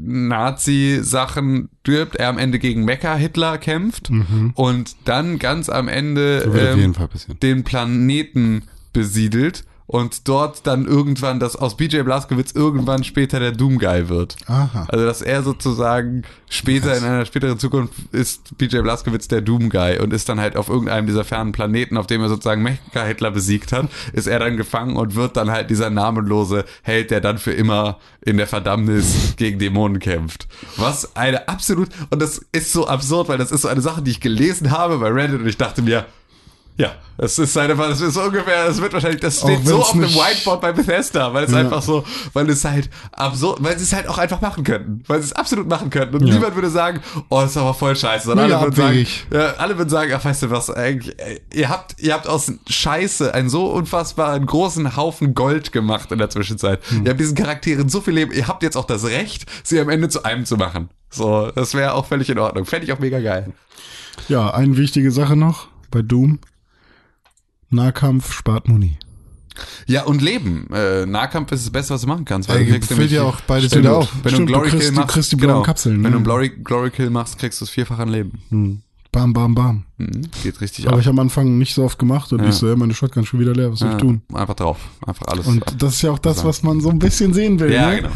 Speaker 3: Nazi-Sachen stirbt, er am Ende gegen Mecha-Hitler kämpft und dann ganz am Ende
Speaker 1: Mhm.
Speaker 3: Ähm, den Planeten besiedelt und dort dann irgendwann, dass aus BJ Blazkowicz irgendwann später der Doom Guy wird.
Speaker 1: Aha.
Speaker 3: Also dass er sozusagen später in einer späteren Zukunft ist BJ Blazkowicz der Doom Guy und ist dann halt auf irgendeinem dieser fernen Planeten, auf dem er sozusagen Mecha Hitler besiegt hat, ist er dann gefangen und wird dann halt dieser namenlose Held, der dann für immer in der Verdammnis gegen Dämonen kämpft. Was eine absolut und das ist so absurd, weil das ist so eine Sache, die ich gelesen habe bei Reddit und ich dachte mir, ja, es ist eine, das ist so ungefähr, es wird wahrscheinlich, das steht so auf einem Whiteboard bei Bethesda, weil es
Speaker 2: Ja.
Speaker 3: einfach so, weil es halt absurd, weil sie es halt auch einfach machen könnten, weil sie es absolut machen könnten und
Speaker 2: Ja.
Speaker 3: niemand würde sagen, oh, das ist aber voll scheiße, sondern alle würden sagen, ja, alle würden sagen, ach, weißt du was, eigentlich, ey, ihr habt, ihr habt aus Scheiße einen so unfassbaren großen Haufen Gold gemacht in der Zwischenzeit.
Speaker 2: Hm.
Speaker 3: Ihr habt diesen Charakteren so viel Leben, ihr habt jetzt auch das Recht, sie am Ende zu einem zu machen. So, das wäre auch völlig in Ordnung. Fände ich auch mega geil.
Speaker 2: Ja, eine wichtige Sache noch bei Doom. Nahkampf spart Muni.
Speaker 3: Ja, und Leben. Äh, Nahkampf ist das Beste, was du machen kannst. Weil
Speaker 1: Ey,
Speaker 3: du kriegst
Speaker 1: fällt
Speaker 3: nämlich-
Speaker 1: ja auch beides
Speaker 3: Stimmt.
Speaker 1: wieder auf.
Speaker 3: Wenn du einen
Speaker 2: Stimmt, du
Speaker 3: Glory
Speaker 2: kriegst-
Speaker 3: Kill
Speaker 2: du
Speaker 3: machst,
Speaker 2: kriegst die blauen
Speaker 3: genau,
Speaker 2: Kapseln,
Speaker 3: Wenn
Speaker 2: ne?
Speaker 3: du einen Glory, Glory Kill machst, kriegst du es vierfach an Leben.
Speaker 2: Bam, bam, bam.
Speaker 3: Mhm. Geht richtig
Speaker 2: Aber
Speaker 3: ab.
Speaker 2: ich am Anfang nicht so oft gemacht und
Speaker 3: Ja.
Speaker 2: ich so, ja, meine Shotgun schon wieder leer, was soll ich
Speaker 3: Ja,
Speaker 2: tun?
Speaker 3: Einfach drauf. Einfach alles.
Speaker 2: Und
Speaker 3: ab.
Speaker 2: das ist ja auch das, was man so ein bisschen sehen will.
Speaker 3: ja,
Speaker 2: ne?
Speaker 3: genau.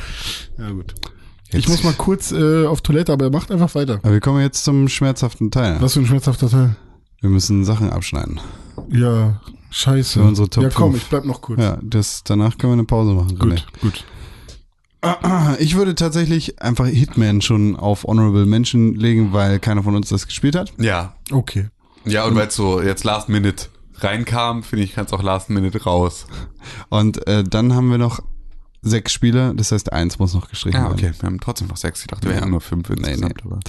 Speaker 2: Ja, gut. Ich muss mal kurz äh, auf Toilette, aber er macht einfach weiter.
Speaker 1: Aber wir kommen jetzt zum schmerzhaften Teil.
Speaker 2: Was für ein schmerzhafter Teil.
Speaker 1: Wir müssen Sachen abschneiden.
Speaker 2: Ja, scheiße.
Speaker 1: Für unsere Top
Speaker 2: ja, komm,
Speaker 1: fünf.
Speaker 2: ich bleib noch kurz.
Speaker 1: Ja, das, danach können wir eine Pause machen. René.
Speaker 2: Gut, gut.
Speaker 1: Ich würde tatsächlich einfach Hitman schon auf Honorable Mention legen, weil keiner von uns das gespielt hat.
Speaker 3: Ja.
Speaker 2: Okay.
Speaker 3: Ja, und weil es so jetzt Last Minute reinkam, finde ich, kannst auch Last Minute raus.
Speaker 1: Und äh, dann haben wir noch sechs Spiele, das heißt, eins muss noch gestrichen
Speaker 3: Ja,
Speaker 1: werden.
Speaker 3: okay. Wir haben trotzdem noch sechs. Ich dachte, wir
Speaker 1: Ja.
Speaker 3: hätten nur fünf insgesamt.
Speaker 1: nee.
Speaker 3: aber-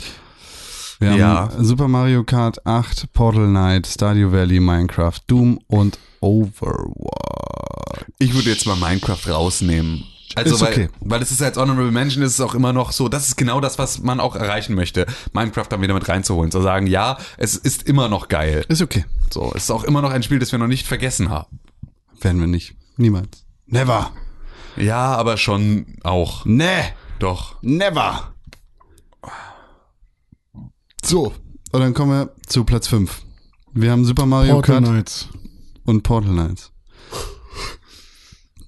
Speaker 1: Wir haben
Speaker 3: Ja.
Speaker 1: Super Mario Kart 8, Portal Knight, Stardew Valley, Minecraft, Doom und Overwatch.
Speaker 3: Ich würde jetzt mal Minecraft rausnehmen. Also,
Speaker 1: Ist
Speaker 3: weil,
Speaker 1: okay.
Speaker 3: weil es ist als Honorable Mention ist es auch immer noch so, das ist genau das, was man auch erreichen möchte, Minecraft dann wieder mit reinzuholen. Zu sagen, ja, es ist immer noch geil.
Speaker 1: Ist okay.
Speaker 3: So, es ist auch immer noch ein Spiel, das wir noch nicht vergessen haben.
Speaker 1: Werden wir nicht. Niemals. Never.
Speaker 3: Ja, aber schon auch.
Speaker 1: Nee.
Speaker 3: Doch.
Speaker 1: Never. So. Und dann kommen wir zu Platz 5. Wir haben Super Mario
Speaker 2: Portal
Speaker 1: Kart
Speaker 2: Knights.
Speaker 1: und Portal Knights.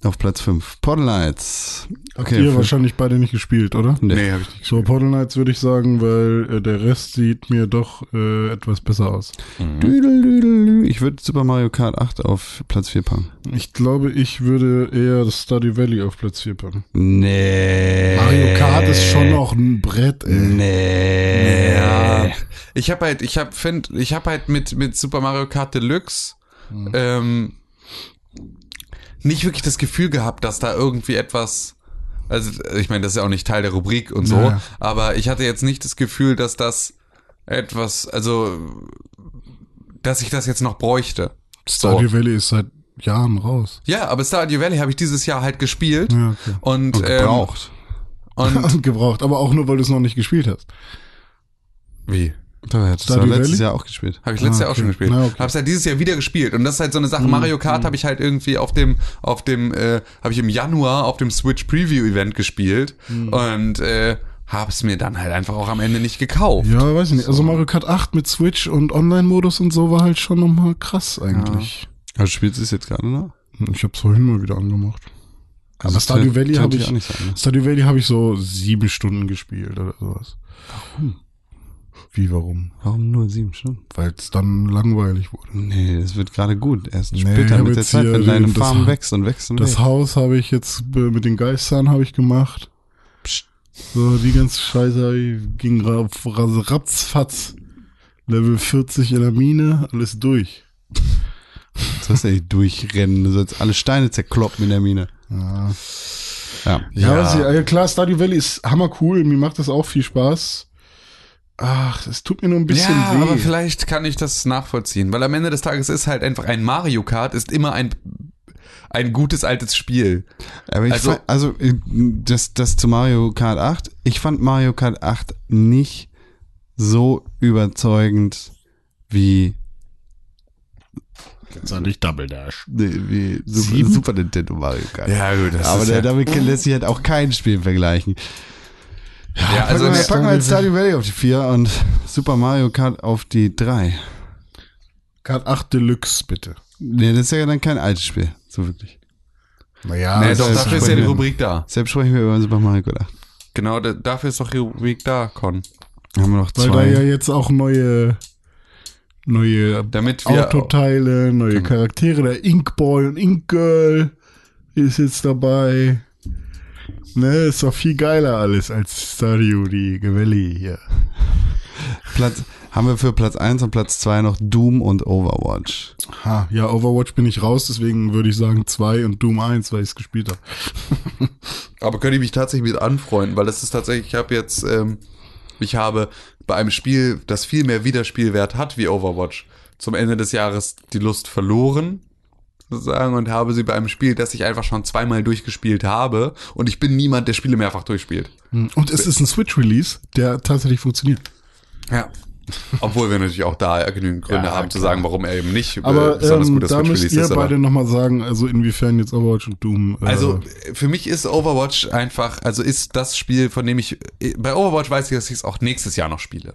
Speaker 1: Auf Platz 5. Portal Knights.
Speaker 2: Habt ihr wahrscheinlich beide nicht gespielt, oder?
Speaker 1: Nee.
Speaker 3: Nee, habe ich nicht.
Speaker 2: So, Portal Knights würde ich sagen, weil äh, der Rest sieht mir doch äh, etwas besser aus.
Speaker 1: Düdel, düdel, dü. Ich würde Super Mario Kart 8 auf Platz 4 packen.
Speaker 2: Ich glaube, ich würde eher das Stardew Valley auf Platz 4 packen.
Speaker 1: Nee.
Speaker 2: Mario Kart ist schon noch ein Brett, ey.
Speaker 1: Nee.
Speaker 3: Ja. Ich habe halt, ich habe ich habe halt mit mit Super Mario Kart Deluxe ähm, nicht wirklich das Gefühl gehabt, dass da irgendwie etwas also ich meine, das ist ja auch nicht Teil der Rubrik und so,
Speaker 2: Naja.
Speaker 3: aber ich hatte jetzt nicht das Gefühl, dass das etwas, also dass ich das jetzt noch bräuchte.
Speaker 2: Stardew Valley ist seit Jahren raus.
Speaker 3: Ja, aber Stardew Valley habe ich dieses Jahr halt gespielt
Speaker 2: Ja, okay.
Speaker 3: und,
Speaker 1: Und gebraucht.
Speaker 3: Ähm, Und
Speaker 2: gebraucht, aber auch nur, weil du es noch nicht gespielt hast.
Speaker 3: wie?
Speaker 1: Da hättest du
Speaker 2: Stardew
Speaker 1: letztes
Speaker 2: Valley?
Speaker 1: Jahr auch gespielt.
Speaker 3: Habe ich letztes
Speaker 2: Ah,
Speaker 3: Jahr auch schon
Speaker 2: okay.
Speaker 3: gespielt.
Speaker 2: Na, okay.
Speaker 3: Hab's ja dieses Jahr wieder gespielt und das ist halt so eine Sache. Mario Kart habe ich halt irgendwie auf dem auf dem äh, habe ich im Januar auf dem Switch Preview Event gespielt und äh, habe es mir dann halt einfach auch am Ende nicht gekauft.
Speaker 2: Ja, weiß ich nicht. Also Mario Kart 8 mit Switch und Online-Modus und so war halt schon nochmal krass eigentlich.
Speaker 1: Also spielst du es jetzt gerade noch?
Speaker 2: Ich habe es vorhin mal wieder angemacht.
Speaker 1: Also
Speaker 2: Aber Stardew Valley habe ich,
Speaker 1: auch nicht sein. Ne?
Speaker 2: Stardew Valley habe ich so sieben Stunden gespielt oder sowas. Wie, warum?
Speaker 1: Warum nur sieben Stunden?
Speaker 2: Weil es dann langweilig wurde.
Speaker 1: Nee, das wird gerade gut. Erst
Speaker 2: Nee,
Speaker 1: später mit der Zeit, wenn deine Farm wächst und wächst und
Speaker 2: Das
Speaker 1: wächst.
Speaker 2: Haus habe ich jetzt äh, mit den Geistern habe ich gemacht.
Speaker 1: Psst.
Speaker 2: So, die ganze Scheiße ging ra- ra- ratzfatz. Level 40 in der Mine, alles durch.
Speaker 1: Du sollst ja nicht durchrennen, du sollst alle Steine zerkloppen in der Mine.
Speaker 2: Ja,
Speaker 1: Ja.
Speaker 2: ja, ja klar, Stardew Valley ist hammer cool, mir macht das auch viel Spaß. Ach, es tut mir nur ein bisschen
Speaker 3: ja,
Speaker 2: weh.
Speaker 3: aber vielleicht kann ich das nachvollziehen, weil am Ende des Tages ist halt einfach ein Mario Kart ist immer ein ein gutes altes Spiel.
Speaker 1: Aber ich
Speaker 3: Also-
Speaker 1: also, also äh, das, das zu Mario Kart 8, ich fand Mario Kart 8 nicht so überzeugend wie,
Speaker 2: Jetzt an dich Double Dash.
Speaker 1: nee, wie Super? Super Nintendo Mario Kart.
Speaker 3: Ja, gut, das
Speaker 1: Aber
Speaker 3: ist
Speaker 1: der,
Speaker 3: ja,
Speaker 1: damit lässt sich halt auch kein Spiel vergleichen.
Speaker 3: Ja, also
Speaker 1: packen, wir, packen wir jetzt Stardew Valley auf die 4 und Super Mario Kart auf die 3.
Speaker 2: Kart 8 Deluxe, bitte.
Speaker 1: Nee, das ist ja dann kein altes Spiel, so wirklich.
Speaker 2: Naja,
Speaker 3: nee, doch, dafür ist ja die Rubrik da.
Speaker 1: Selbst sprechen wir über Super Mario Kart 8.
Speaker 3: Genau, da, dafür ist doch die Rubrik da, Con.
Speaker 1: Haben wir noch
Speaker 2: Weil da
Speaker 1: zwei.
Speaker 2: ja jetzt auch neue, neue
Speaker 3: Damit wir
Speaker 2: Autoteile, neue Charaktere, der Inkboy und Inkgirl ist jetzt dabei. Ne, ist doch viel geiler alles als Stadio, die Valley hier.
Speaker 1: Platz, haben wir für Platz 1 und Platz 2 noch Doom und Overwatch.
Speaker 2: Ha, ja, Overwatch bin ich raus, deswegen würde ich sagen 2 und Doom 1, weil ich es gespielt habe.
Speaker 3: Aber könnte ich mich tatsächlich mit anfreunden, weil das ist tatsächlich, ich habe jetzt, ähm, ich habe bei einem Spiel, das viel mehr Wiederspielwert hat wie Overwatch, zum Ende des Jahres die Lust verloren, sozusagen, und habe sie bei einem Spiel, das ich einfach schon zweimal durchgespielt habe, und ich bin niemand, der Spiele mehrfach durchspielt.
Speaker 2: Und es ist ein Switch-Release, der tatsächlich funktioniert.
Speaker 3: Ja. Obwohl wir natürlich auch da genügend Gründe
Speaker 2: Ja,
Speaker 3: haben zu
Speaker 2: klar.
Speaker 3: sagen, warum er eben nicht
Speaker 2: Aber
Speaker 3: besonders
Speaker 2: ähm,
Speaker 3: guter
Speaker 2: da müsst
Speaker 3: Switch-Release
Speaker 2: ihr
Speaker 3: ist. aber-
Speaker 2: beide nochmal sagen, also inwiefern jetzt Overwatch und Doom. Äh,
Speaker 3: Also für mich ist Overwatch einfach, also ist das Spiel, von dem ich, bei Overwatch weiß ich, dass ich es auch nächstes Jahr noch spiele.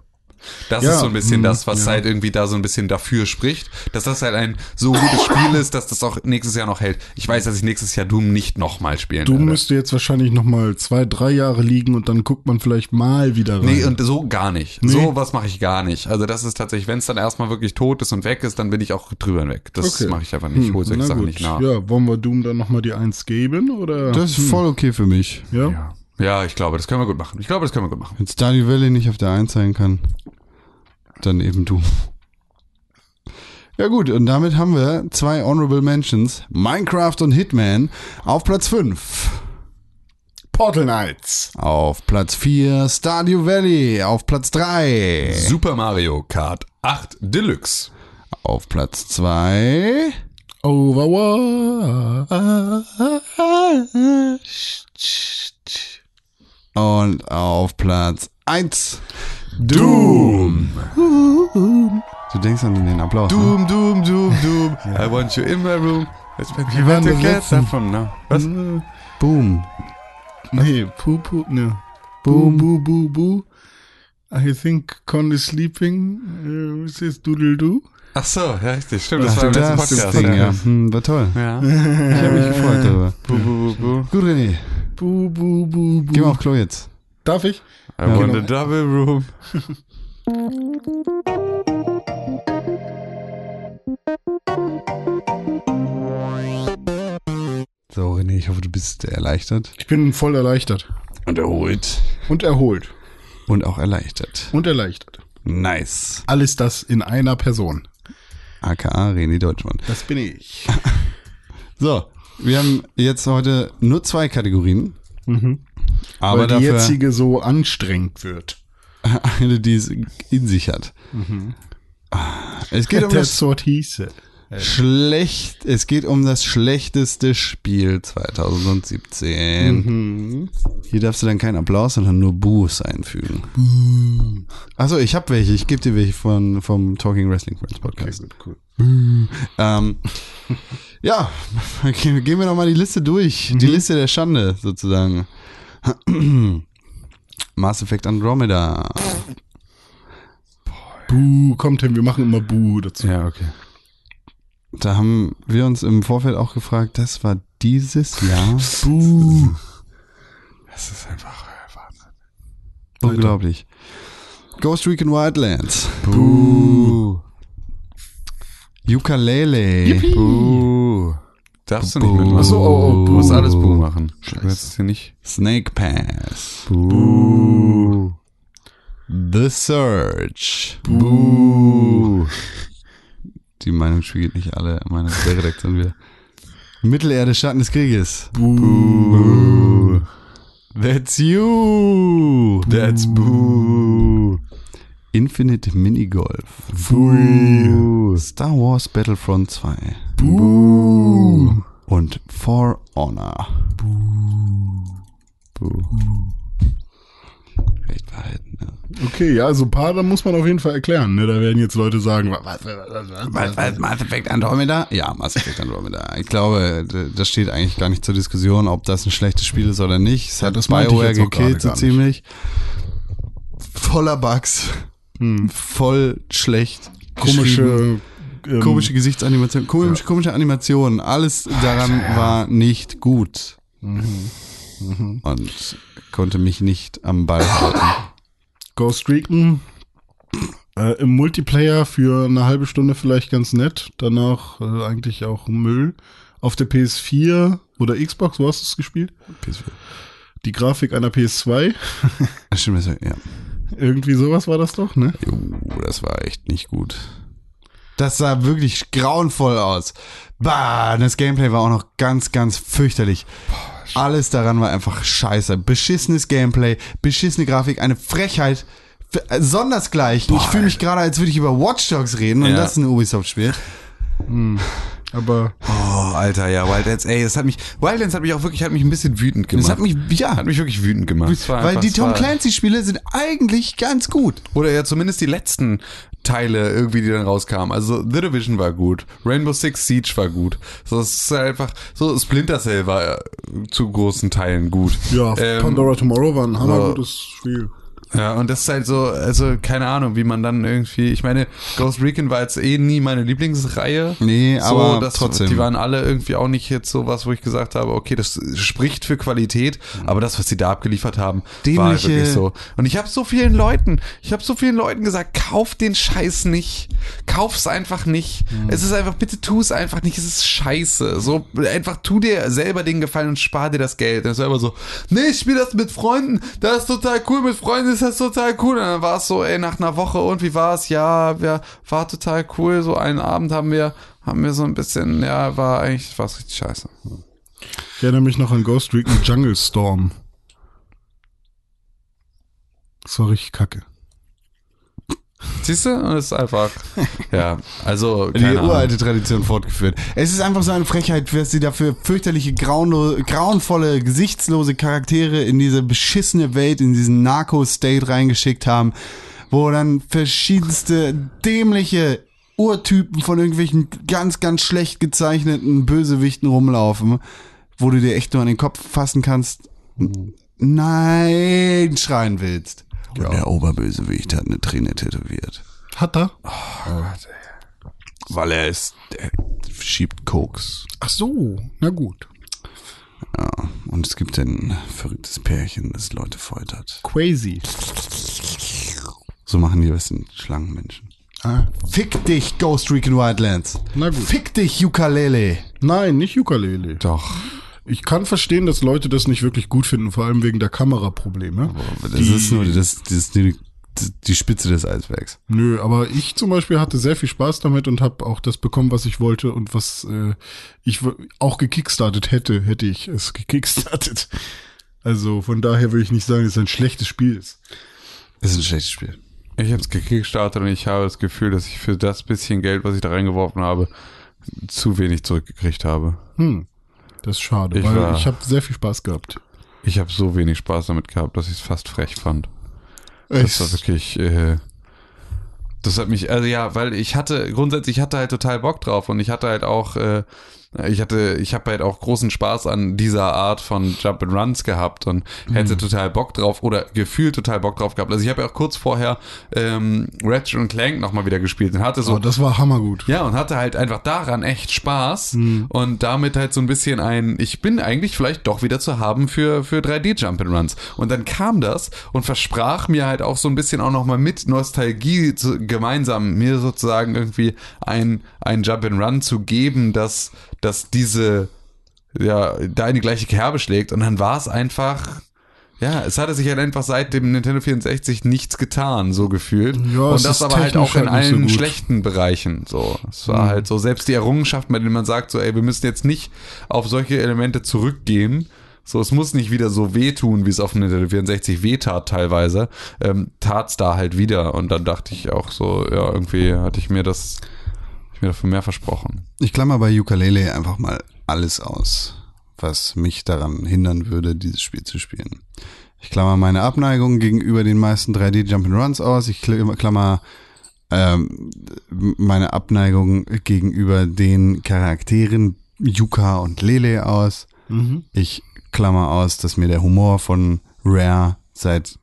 Speaker 3: Das
Speaker 2: Ja,
Speaker 3: ist so ein bisschen
Speaker 2: mh,
Speaker 3: das, was
Speaker 2: ja.
Speaker 3: halt irgendwie da so ein bisschen dafür spricht, dass das halt ein so gutes Spiel ist, dass das auch nächstes Jahr noch hält. Ich weiß, dass ich nächstes Jahr Doom nicht nochmal spielen
Speaker 2: Doom
Speaker 3: werde.
Speaker 2: müsste jetzt wahrscheinlich nochmal zwei, drei Jahre liegen und dann guckt man vielleicht mal wieder rein.
Speaker 3: Nee, und so gar nicht.
Speaker 2: Nee.
Speaker 3: So was mache ich gar nicht. Also das ist tatsächlich, wenn es dann erstmal wirklich tot ist und weg ist, dann bin ich auch drüber hinweg. Das
Speaker 2: Okay.
Speaker 3: mache ich einfach nicht. Ich
Speaker 2: Hm,
Speaker 3: hole solche Sachen nicht nach.
Speaker 2: Ja, wollen wir Doom dann nochmal die Eins geben? Oder?
Speaker 1: Das ist voll okay für mich.
Speaker 2: ja.
Speaker 3: Ja. ja, ich glaube, das können wir gut machen. Ich glaube, das können wir gut machen.
Speaker 1: Wenn Stardew Valley nicht auf der 1 sein kann, dann eben du. Ja gut, und damit haben wir zwei Honorable Mentions, Minecraft und Hitman, auf Platz 5.
Speaker 2: Portal Knights.
Speaker 1: Auf Platz 4 Stardew Valley, auf Platz 3.
Speaker 3: Super Mario Kart 8 Deluxe.
Speaker 1: Auf Platz 2
Speaker 2: Overwatch.
Speaker 1: und auf Platz 1 Doom. Du denkst an den Applaus. ne?
Speaker 3: Doom, Doom, Doom, Doom. I want you in my room.
Speaker 2: Wie waren das letzten?
Speaker 3: davon, ne? Was?
Speaker 1: Boom.
Speaker 2: Nee, Puh, Puh, ne. Boo, Boo, Boo, Boo. I think Con is sleeping. Uh, is this Doodle Doo?
Speaker 3: Ach so, ja, richtig. Stimmt, das
Speaker 1: Ach,
Speaker 3: war im letzten
Speaker 1: das
Speaker 3: Podcast.
Speaker 1: Ding, ja.
Speaker 3: ja.
Speaker 1: Hm, war toll.
Speaker 3: Ja.
Speaker 1: Ich habe mich gefreut darüber.
Speaker 3: Bu, bu, bu, bu.
Speaker 1: Gut, René,
Speaker 2: Boo, Boo, Boo, Boo.
Speaker 1: geh mal auf Klo jetzt.
Speaker 2: Darf ich?
Speaker 3: I want
Speaker 2: Genau.
Speaker 3: a double room.
Speaker 1: So, René, ich hoffe, du bist erleichtert.
Speaker 2: Ich bin voll erleichtert.
Speaker 1: Und erholt.
Speaker 2: Und erholt.
Speaker 1: Und auch erleichtert.
Speaker 2: Und erleichtert.
Speaker 1: Nice.
Speaker 2: Alles das in einer Person.
Speaker 1: AKA René Deutschmann.
Speaker 2: Das bin ich.
Speaker 1: So, wir haben jetzt heute nur zwei Kategorien. Aber
Speaker 2: Weil die
Speaker 1: dafür
Speaker 2: jetzige so anstrengend wird.
Speaker 1: eine, die es in sich hat. Es geht um das
Speaker 2: said.
Speaker 1: schlecht, es geht um das schlechteste Spiel 2017. Hier darfst du dann keinen Applaus, sondern nur Boos einfügen. Achso, ich habe welche. Ich gebe dir welche von, vom Talking Wrestling Friends Podcast.
Speaker 2: cool.
Speaker 1: Ähm, ja, okay, gehen wir noch mal die Liste durch. Die Liste der Schande sozusagen. Mass Effect Andromeda.
Speaker 2: Buh, kommt hin, wir machen immer Buh dazu.
Speaker 3: Ja, okay.
Speaker 1: Da haben wir uns im Vorfeld auch gefragt, das war dieses Jahr.
Speaker 2: Buh.
Speaker 3: Das ist einfach äh, Wahnsinn.
Speaker 1: Unglaublich. Ghost Recon Wildlands. Buh. Ukulele.
Speaker 3: Buh. Darfst du nicht mitmachen.
Speaker 2: Achso, oh, oh,
Speaker 3: Du musst
Speaker 2: Buh.
Speaker 3: alles Buh machen. Du kannst es hier nicht.
Speaker 1: Snake Pass. Buh. The Search. Buh. Die Meinung spiegelt nicht alle meine Redaktion wieder. Mittelerde, Schatten des Krieges. Buh. That's you. That's Boo. Infinite Minigolf. Buh. Star Wars Battlefront 2. Buh. Und For Honor. Buh. Recht behalten, ja.
Speaker 2: Okay, ja, so ein paar, da muss man auf jeden Fall erklären. Ne? Da werden jetzt Leute sagen, was, was, was, was,
Speaker 1: Was, was, Mass Effect Andromeda? Ja, Mass Effect Andromeda. Ich glaube, das steht eigentlich gar nicht zur Diskussion, ob das ein schlechtes Spiel ist oder nicht. Es
Speaker 2: Ja,
Speaker 1: hat BioWare gekillt, so ziemlich. Voller Bugs.
Speaker 2: Hm.
Speaker 1: Voll schlecht.
Speaker 2: komische, ähm,
Speaker 1: Komische Gesichtsanimation, komische, komische Animationen. Alles daran war nicht gut.
Speaker 2: Mhm.
Speaker 1: Und konnte mich nicht am Ball halten.
Speaker 2: Ghost Recon äh, im Multiplayer für eine halbe Stunde vielleicht ganz nett. Danach äh, eigentlich auch Müll. Auf der PS4 oder Xbox, wo hast du es gespielt? Die Grafik einer PS2.
Speaker 1: Das stimmt, ja.
Speaker 2: Irgendwie sowas war das doch, ne?
Speaker 1: Jo, das war echt nicht gut. Das sah wirklich grauenvoll aus. Bah, das Gameplay war auch noch ganz, ganz fürchterlich. Alles daran war einfach scheiße. Beschissenes Gameplay, beschissene Grafik, eine Frechheit. Äh, Sondersgleichen. Ich fühle mich gerade, als würde ich über Watch Dogs reden und
Speaker 3: Ja.
Speaker 1: das ist ein Ubisoft-Spiel.
Speaker 2: Aber
Speaker 3: Oh, Alter, ja, Wildlands, ey, das hat mich, Wildlands hat mich auch wirklich, hat mich ein bisschen wütend gemacht.
Speaker 1: Das hat mich, ja,
Speaker 3: hat mich wirklich wütend gemacht.
Speaker 1: Weil die Tom Clancy-Spiele sind eigentlich ganz gut.
Speaker 3: Oder ja zumindest die letzten Teile irgendwie, die dann rauskamen. Also The Division war gut, Rainbow Six Siege war gut. So, es ist einfach, so Splinter Cell war äh, zu großen Teilen gut.
Speaker 2: ja,
Speaker 3: Ähm,
Speaker 2: Pandora Tomorrow war ein
Speaker 3: so-
Speaker 2: hammergutes Spiel.
Speaker 3: Ja, und das ist halt so, also keine Ahnung, wie man dann irgendwie, ich meine, Ghost Recon war jetzt eh nie meine Lieblingsreihe.
Speaker 1: Nee,
Speaker 3: so,
Speaker 1: aber
Speaker 3: das,
Speaker 1: trotzdem.
Speaker 3: Die waren alle irgendwie auch nicht jetzt so was, wo ich gesagt habe, okay, das spricht für Qualität, aber das, was sie da abgeliefert haben, war halt
Speaker 1: Dämliche-
Speaker 3: wirklich so. Und ich habe so vielen Leuten, ich habe so vielen Leuten gesagt, kauf den Scheiß nicht, kauf's einfach nicht. Es ist einfach, bitte tu es einfach nicht, es ist scheiße. So, einfach tu dir selber den Gefallen und spar dir das Geld. Das ist immer so, nee, ich spiel das mit Freunden, das ist total cool, mit Freunden ist das total cool. Und dann war es so, ey, nach einer Woche und wie war es? Ja, wir, war total cool. So einen Abend haben wir, haben wir so ein bisschen, ja, war eigentlich, war richtig scheiße.
Speaker 2: Ich erinnere mich noch an Ghost Recon Jungle Storm. Das war richtig kacke.
Speaker 3: Siehst du? Und es ist einfach, ja, also,
Speaker 1: Die
Speaker 3: Ahnung.
Speaker 1: uralte Tradition fortgeführt. Es ist einfach so eine Frechheit, was sie dafür fürchterliche, grauenvolle, gesichtslose Charaktere in diese beschissene Welt, in diesen Narco-State reingeschickt haben, wo dann verschiedenste dämliche Urtypen von irgendwelchen ganz, ganz schlecht gezeichneten Bösewichten rumlaufen, wo du dir echt nur an den Kopf fassen kannst, nein, schreien willst. Und der Oberbösewicht hat eine Träne tätowiert.
Speaker 2: Hat er?
Speaker 1: Weil er ist, der schiebt Koks.
Speaker 2: Ach so, na gut.
Speaker 1: Ja, und es gibt ein verrücktes Pärchen, das Leute foltert.
Speaker 2: Crazy.
Speaker 1: So machen die, was sind Schlangenmenschen.
Speaker 2: Ah.
Speaker 1: Fick dich, Ghost Recon Wildlands.
Speaker 2: Na gut.
Speaker 1: Fick dich, Ukulele.
Speaker 2: Nein, nicht Ukulele.
Speaker 3: Doch.
Speaker 2: Ich kann verstehen, dass Leute das nicht wirklich gut finden, vor allem wegen der Kameraprobleme.
Speaker 1: Das
Speaker 2: Die-
Speaker 1: ist nur das, das ist die, die Spitze des Eisbergs.
Speaker 2: Nö, aber ich zum Beispiel hatte sehr viel Spaß damit und habe auch das bekommen, was ich wollte und was äh, ich auch gekickstartet hätte, hätte ich es gekickstartet. Also von daher würde ich nicht sagen, dass es ein schlechtes Spiel ist.
Speaker 1: Das ist ein schlechtes Spiel.
Speaker 3: Ich habe es gekickstartet und ich habe das Gefühl, dass ich für das bisschen Geld, was ich da reingeworfen habe, zu wenig zurückgekriegt habe.
Speaker 2: Hm, das ist schade,
Speaker 3: Ich
Speaker 2: weil
Speaker 3: war-
Speaker 2: ich habe sehr viel Spaß gehabt.
Speaker 3: Ich habe so wenig Spaß damit gehabt, dass ich es fast frech fand. Das war wirklich, äh, das hat mich, also ja, weil ich hatte, grundsätzlich ich hatte halt total Bock drauf und ich hatte halt auch, äh, ich hatte, ich habe halt auch großen Spaß an dieser Art von Jump and Runs gehabt und hätte
Speaker 2: Mhm.
Speaker 3: total Bock drauf oder gefühlt total Bock drauf gehabt. Also ich habe ja auch kurz vorher ähm, Ratchet und Clank nochmal wieder gespielt und hatte so
Speaker 2: Oh, das war hammergut.
Speaker 3: ja, und hatte halt einfach daran echt Spaß
Speaker 2: Mhm.
Speaker 3: und damit halt so ein bisschen ein, ich bin eigentlich vielleicht doch wieder zu haben für, für 3D Jump'n'Runs. Und dann kam das und versprach mir halt auch so ein bisschen auch nochmal mit Nostalgie zu, gemeinsam mir sozusagen irgendwie ein, ein Jump'n'Run zu geben, dass, dass diese, ja, da in die gleiche Kerbe schlägt. Und dann war es einfach, ja, es hatte sich halt einfach seit dem Nintendo 64 nichts getan, so gefühlt.
Speaker 2: Ja,
Speaker 3: und das aber halt auch in
Speaker 2: halt so
Speaker 3: allen
Speaker 2: gut.
Speaker 3: schlechten Bereichen. So, es war halt so selbst die Errungenschaften, bei denen man sagt, so, ey, wir müssen jetzt nicht auf solche Elemente zurückgehen. So, es muss nicht wieder so wehtun, wie es auf dem Nintendo 64 wehtat teilweise. Ähm, tat's da halt wieder. Und dann dachte ich auch so, ja, irgendwie hatte ich mir das, mir dafür mehr versprochen.
Speaker 1: Ich klammer bei Ukulele einfach mal alles aus, was mich daran hindern würde, dieses Spiel zu spielen. Ich klammer meine Abneigung gegenüber den meisten 3D Jump'n'Runs aus. Ich kl- klammer ähm, meine Abneigung gegenüber den Charakteren Yuka und Lele aus. Ich klammer aus, dass mir der Humor von Rare seit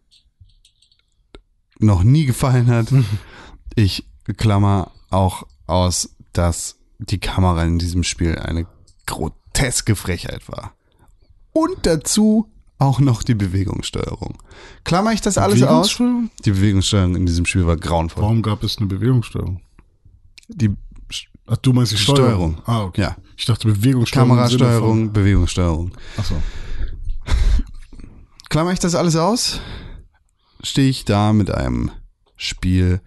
Speaker 1: noch nie gefallen hat. Ich klammer auch aus, dass die Kamera in diesem Spiel eine groteske Frechheit war. Und dazu auch noch die Bewegungssteuerung. Klammer ich das alles aus? Die Bewegungssteuerung in diesem Spiel war grauenvoll.
Speaker 2: Warum gab es eine Bewegungssteuerung?
Speaker 1: Die
Speaker 2: Ach, du meinst die Steuerung.
Speaker 1: Steuerung.
Speaker 2: Ah, okay.
Speaker 1: Ja.
Speaker 2: Ich dachte Bewegungssteuerung.
Speaker 1: Kamerasteuerung, Bewegungssteuerung.
Speaker 2: Ach so.
Speaker 1: Klammer ich das alles aus, stehe ich da mit einem Spiel,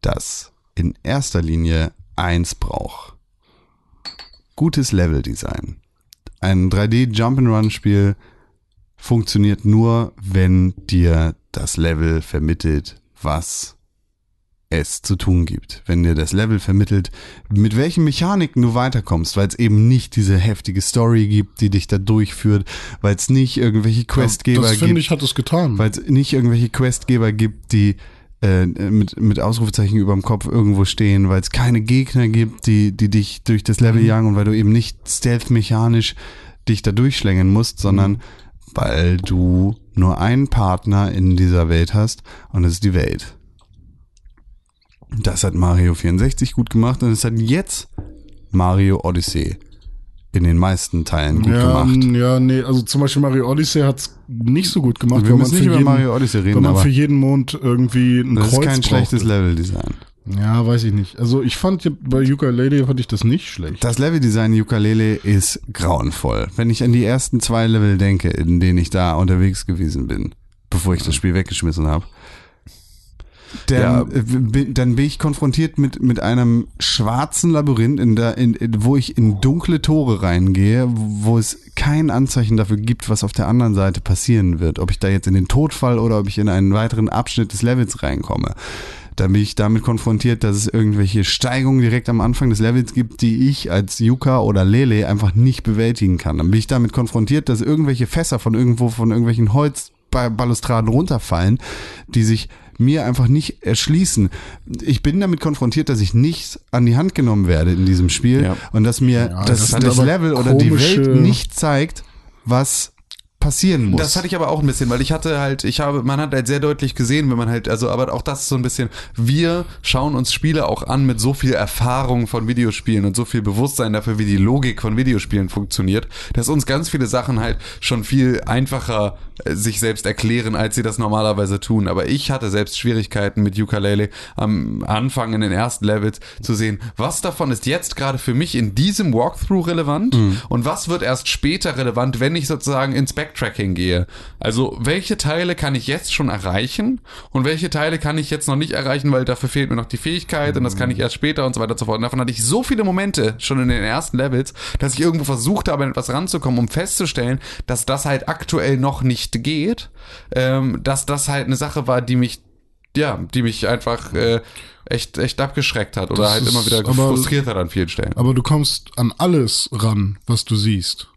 Speaker 1: das in erster Linie eins braucht. Gutes Leveldesign. Ein 3D Jump'n'Run Spiel funktioniert nur, wenn dir das Level vermittelt, was es zu tun gibt. Wenn dir das Level vermittelt, mit welchen Mechaniken du weiterkommst, weil es eben nicht diese heftige Story gibt, die dich da durchführt, weil es nicht irgendwelche Questgeber
Speaker 2: das
Speaker 1: gibt
Speaker 2: finde ich, hat es getan.
Speaker 1: weil es nicht irgendwelche Questgeber gibt, die äh, mit, mit Ausrufezeichen über dem Kopf irgendwo stehen, weil es keine Gegner gibt, die, die dich durch das Level jagen und weil du eben nicht stealth-mechanisch dich da durchschlängen musst, sondern weil du nur einen Partner in dieser Welt hast und das ist die Welt. Das hat Mario 64 gut gemacht und es hat jetzt Mario Odyssey in den meisten Teilen gut
Speaker 2: ja,
Speaker 1: gemacht.
Speaker 2: ja, nee, also zum Beispiel Mario Odyssey hat es nicht so gut gemacht,
Speaker 1: Wir
Speaker 2: man,
Speaker 1: müssen nicht
Speaker 2: für
Speaker 1: über
Speaker 2: jeden,
Speaker 1: Mario Odyssey reden,
Speaker 2: man
Speaker 1: aber
Speaker 2: für jeden Mond irgendwie ein
Speaker 1: das ist
Speaker 2: Kreuz
Speaker 1: kein schlechtes
Speaker 2: brauchte.
Speaker 1: Leveldesign.
Speaker 2: Ja, weiß ich nicht. Also ich fand bei Ukulele fand ich das nicht schlecht.
Speaker 1: Das Leveldesign Ukulele ist grauenvoll. Wenn ich an die ersten zwei Level denke, in denen ich da unterwegs gewesen bin, bevor ich das Spiel weggeschmissen habe, dann,
Speaker 3: Ja.
Speaker 1: äh, bin, dann bin ich konfrontiert mit, mit einem schwarzen Labyrinth, in der, in, in, wo ich in dunkle Tore reingehe, wo es kein Anzeichen dafür gibt, was auf der anderen Seite passieren wird. Ob ich da jetzt in den Tod fall oder ob ich in einen weiteren Abschnitt des Levels reinkomme. Dann bin ich damit konfrontiert, dass es irgendwelche Steigungen direkt am Anfang des Levels gibt, die ich als Yuka oder Lele einfach nicht bewältigen kann. Dann bin ich damit konfrontiert, dass irgendwelche Fässer von irgendwo, von irgendwelchen Holzbalustraden runterfallen, die sich mir einfach nicht erschließen. Ich bin damit konfrontiert, dass ich nicht an die Hand genommen werde in diesem Spiel
Speaker 3: Ja.
Speaker 1: und dass mir
Speaker 2: Ja,
Speaker 1: das,
Speaker 2: das
Speaker 1: das, Level oder die Welt nicht zeigt, was passieren muss.
Speaker 3: Das hatte ich aber auch ein bisschen, weil ich hatte halt, ich habe, man hat halt sehr deutlich gesehen, wenn man halt, also, aber auch das ist so ein bisschen, wir schauen uns Spiele auch an mit so viel Erfahrung von Videospielen und so viel Bewusstsein dafür, wie die Logik von Videospielen funktioniert, dass uns ganz viele Sachen halt schon viel einfacher äh, sich selbst erklären, als sie das normalerweise tun. Aber ich hatte selbst Schwierigkeiten mit Ukulele am Anfang in den ersten Levels zu sehen, was davon ist jetzt gerade für mich in diesem Walkthrough relevant und was wird erst später relevant, wenn ich sozusagen ins Backtracking gehe. Also welche Teile kann ich jetzt schon erreichen und welche Teile kann ich jetzt noch nicht erreichen, weil dafür fehlt mir noch die Fähigkeit und das kann ich erst später und so weiter und so fort. Und davon hatte ich so viele Momente schon in den ersten Levels, dass ich irgendwo versucht habe, an etwas ranzukommen, um festzustellen, dass das halt aktuell noch nicht geht, ähm, dass das halt eine Sache war, die mich ja, die mich einfach äh, echt, echt abgeschreckt hat oder
Speaker 2: Das
Speaker 3: halt
Speaker 2: ist
Speaker 3: immer wieder
Speaker 2: aber-
Speaker 3: frustriert hat an vielen Stellen.
Speaker 2: Aber du kommst an alles ran, was du siehst.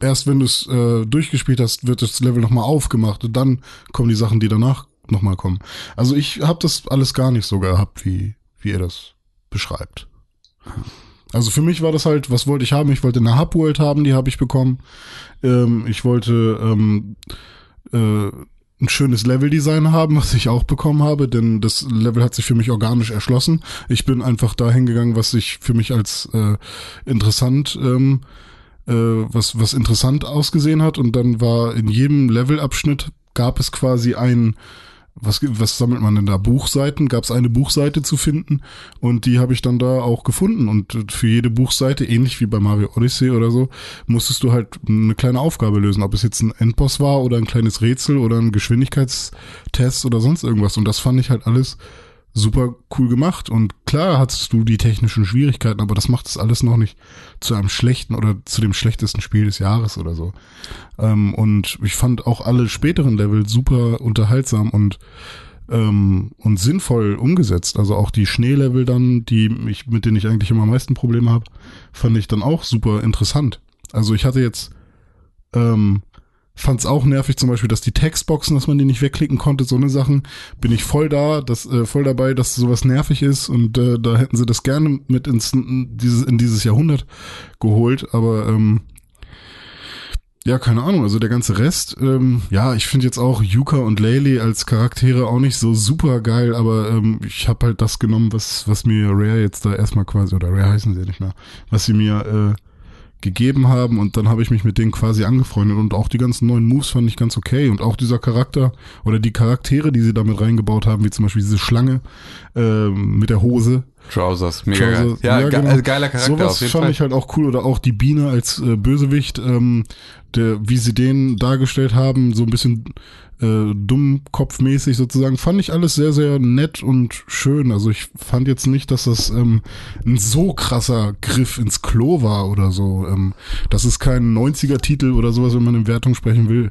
Speaker 2: Erst wenn du es äh, durchgespielt hast, wird das Level nochmal aufgemacht und dann kommen die Sachen, die danach nochmal kommen. Also ich habe das alles gar nicht so gehabt, wie, wie ihr das beschreibt. Also für mich war das halt, was wollte ich haben? Ich wollte eine Hub-World haben, die habe ich bekommen. Ähm, ich wollte ähm, äh, ein schönes Leveldesign haben, was ich auch bekommen habe, denn das Level hat sich für mich organisch erschlossen. Ich bin einfach dahin gegangen, was sich für mich als äh, interessant ähm, äh, was was interessant ausgesehen hat und dann war in jedem Levelabschnitt gab es quasi ein was, was sammelt man denn da? Buchseiten? Gab es eine Buchseite zu finden und die habe ich dann da auch gefunden. Und für jede Buchseite, ähnlich wie bei Mario Odyssey oder so, musstest du halt eine kleine Aufgabe lösen. Ob es jetzt ein Endboss war oder ein kleines Rätsel oder ein Geschwindigkeitstest oder sonst irgendwas. Und das fand ich halt alles super cool gemacht. Und klar hattest du die technischen Schwierigkeiten, aber das macht es alles noch nicht zu einem schlechten oder zu dem schlechtesten Spiel des Jahres oder so. Ähm, und ich fand auch alle späteren Level super unterhaltsam und ähm, und sinnvoll umgesetzt. Also auch die Schneelevel dann, die ich, mit denen ich eigentlich immer am meisten Probleme habe, fand ich dann auch super interessant. Also ich hatte jetzt ähm, Fand es auch nervig, zum Beispiel, dass die Textboxen, dass man die nicht wegklicken konnte, so eine Sachen. Bin ich voll da, das, äh, voll dabei, dass sowas nervig ist und äh, da hätten sie das gerne mit ins dieses, in dieses Jahrhundert geholt, aber ähm, ja, keine Ahnung, also der ganze Rest, ähm, ja, ich finde jetzt auch Yuka und Laylee als Charaktere auch nicht so super geil, aber ähm, ich habe halt das genommen, was, was mir Rare jetzt da erstmal quasi, oder Rare heißen sie nicht mehr, was sie mir äh, gegeben haben und dann habe ich mich mit denen quasi angefreundet und auch die ganzen neuen Moves fand ich ganz okay und auch dieser Charakter oder die Charaktere, die sie damit reingebaut haben, wie zum Beispiel diese Schlange äh, mit der Hose.
Speaker 3: Trousers, mega
Speaker 2: Trousers,
Speaker 3: geil. Ja,
Speaker 2: ja,
Speaker 3: ge
Speaker 2: genau.
Speaker 3: geiler Charakter
Speaker 2: Sowas fand
Speaker 3: Fall.
Speaker 2: ich halt auch cool oder auch die Biene als äh, Bösewicht, ähm, der, wie sie den dargestellt haben, so ein bisschen äh, dummkopfmäßig sozusagen, fand ich alles sehr, sehr nett und schön. Also ich fand jetzt nicht, dass das ähm, ein so krasser Griff ins Klo war oder so. Ähm, das ist kein 90er-Titel oder sowas, wenn man in Wertung sprechen will,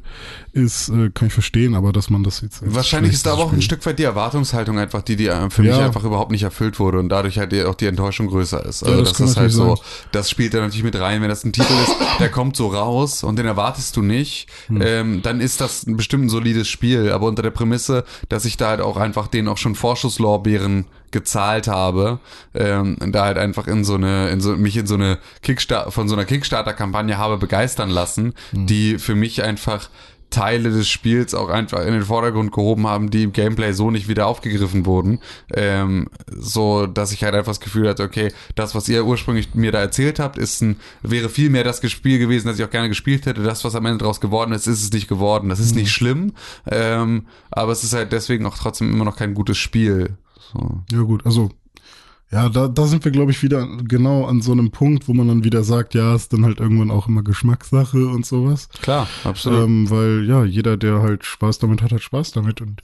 Speaker 2: ist, äh, kann ich verstehen, aber dass man das jetzt.
Speaker 3: Wahrscheinlich ist da aber auch ein Stück weit die Erwartungshaltung einfach, die, die äh, für mich
Speaker 2: Ja.
Speaker 3: einfach überhaupt nicht erfüllt wurde und dadurch halt auch die Enttäuschung größer ist. Also
Speaker 2: Ja, das
Speaker 3: das, ist halt so,
Speaker 2: sein.
Speaker 3: das spielt da natürlich mit rein, wenn das ein Titel ist, der kommt so raus und den erwartest du nicht,
Speaker 2: Hm.
Speaker 3: ähm, dann ist das ein bestimmt ein solides Spiel, aber unter der Prämisse, dass ich da halt auch einfach denen auch schon Vorschusslorbeeren gezahlt habe, ähm, da halt einfach in so eine, in so, mich in so eine Kickstarter, von so einer Kickstarter-Kampagne habe begeistern lassen,
Speaker 2: Hm.
Speaker 3: die für mich einfach Teile des Spiels auch einfach in den Vordergrund gehoben haben, die im Gameplay so nicht wieder aufgegriffen wurden, ähm, so dass ich halt einfach das Gefühl hatte, okay, das, was ihr ursprünglich mir da erzählt habt, ist ein, wäre viel mehr das Spiel gewesen, das ich auch gerne gespielt hätte. Das, was am Ende draus geworden ist, ist es nicht geworden. Das ist nicht schlimm, ähm, aber es ist halt deswegen auch trotzdem immer noch kein gutes Spiel. So.
Speaker 2: Ja gut, also ja, da, da sind wir, glaube ich, wieder genau an so einem Punkt, wo man dann wieder sagt, ja, ist dann halt irgendwann auch immer Geschmackssache und sowas.
Speaker 3: Klar, absolut.
Speaker 2: Ähm, weil ja, jeder, der halt Spaß damit hat, hat Spaß damit. Und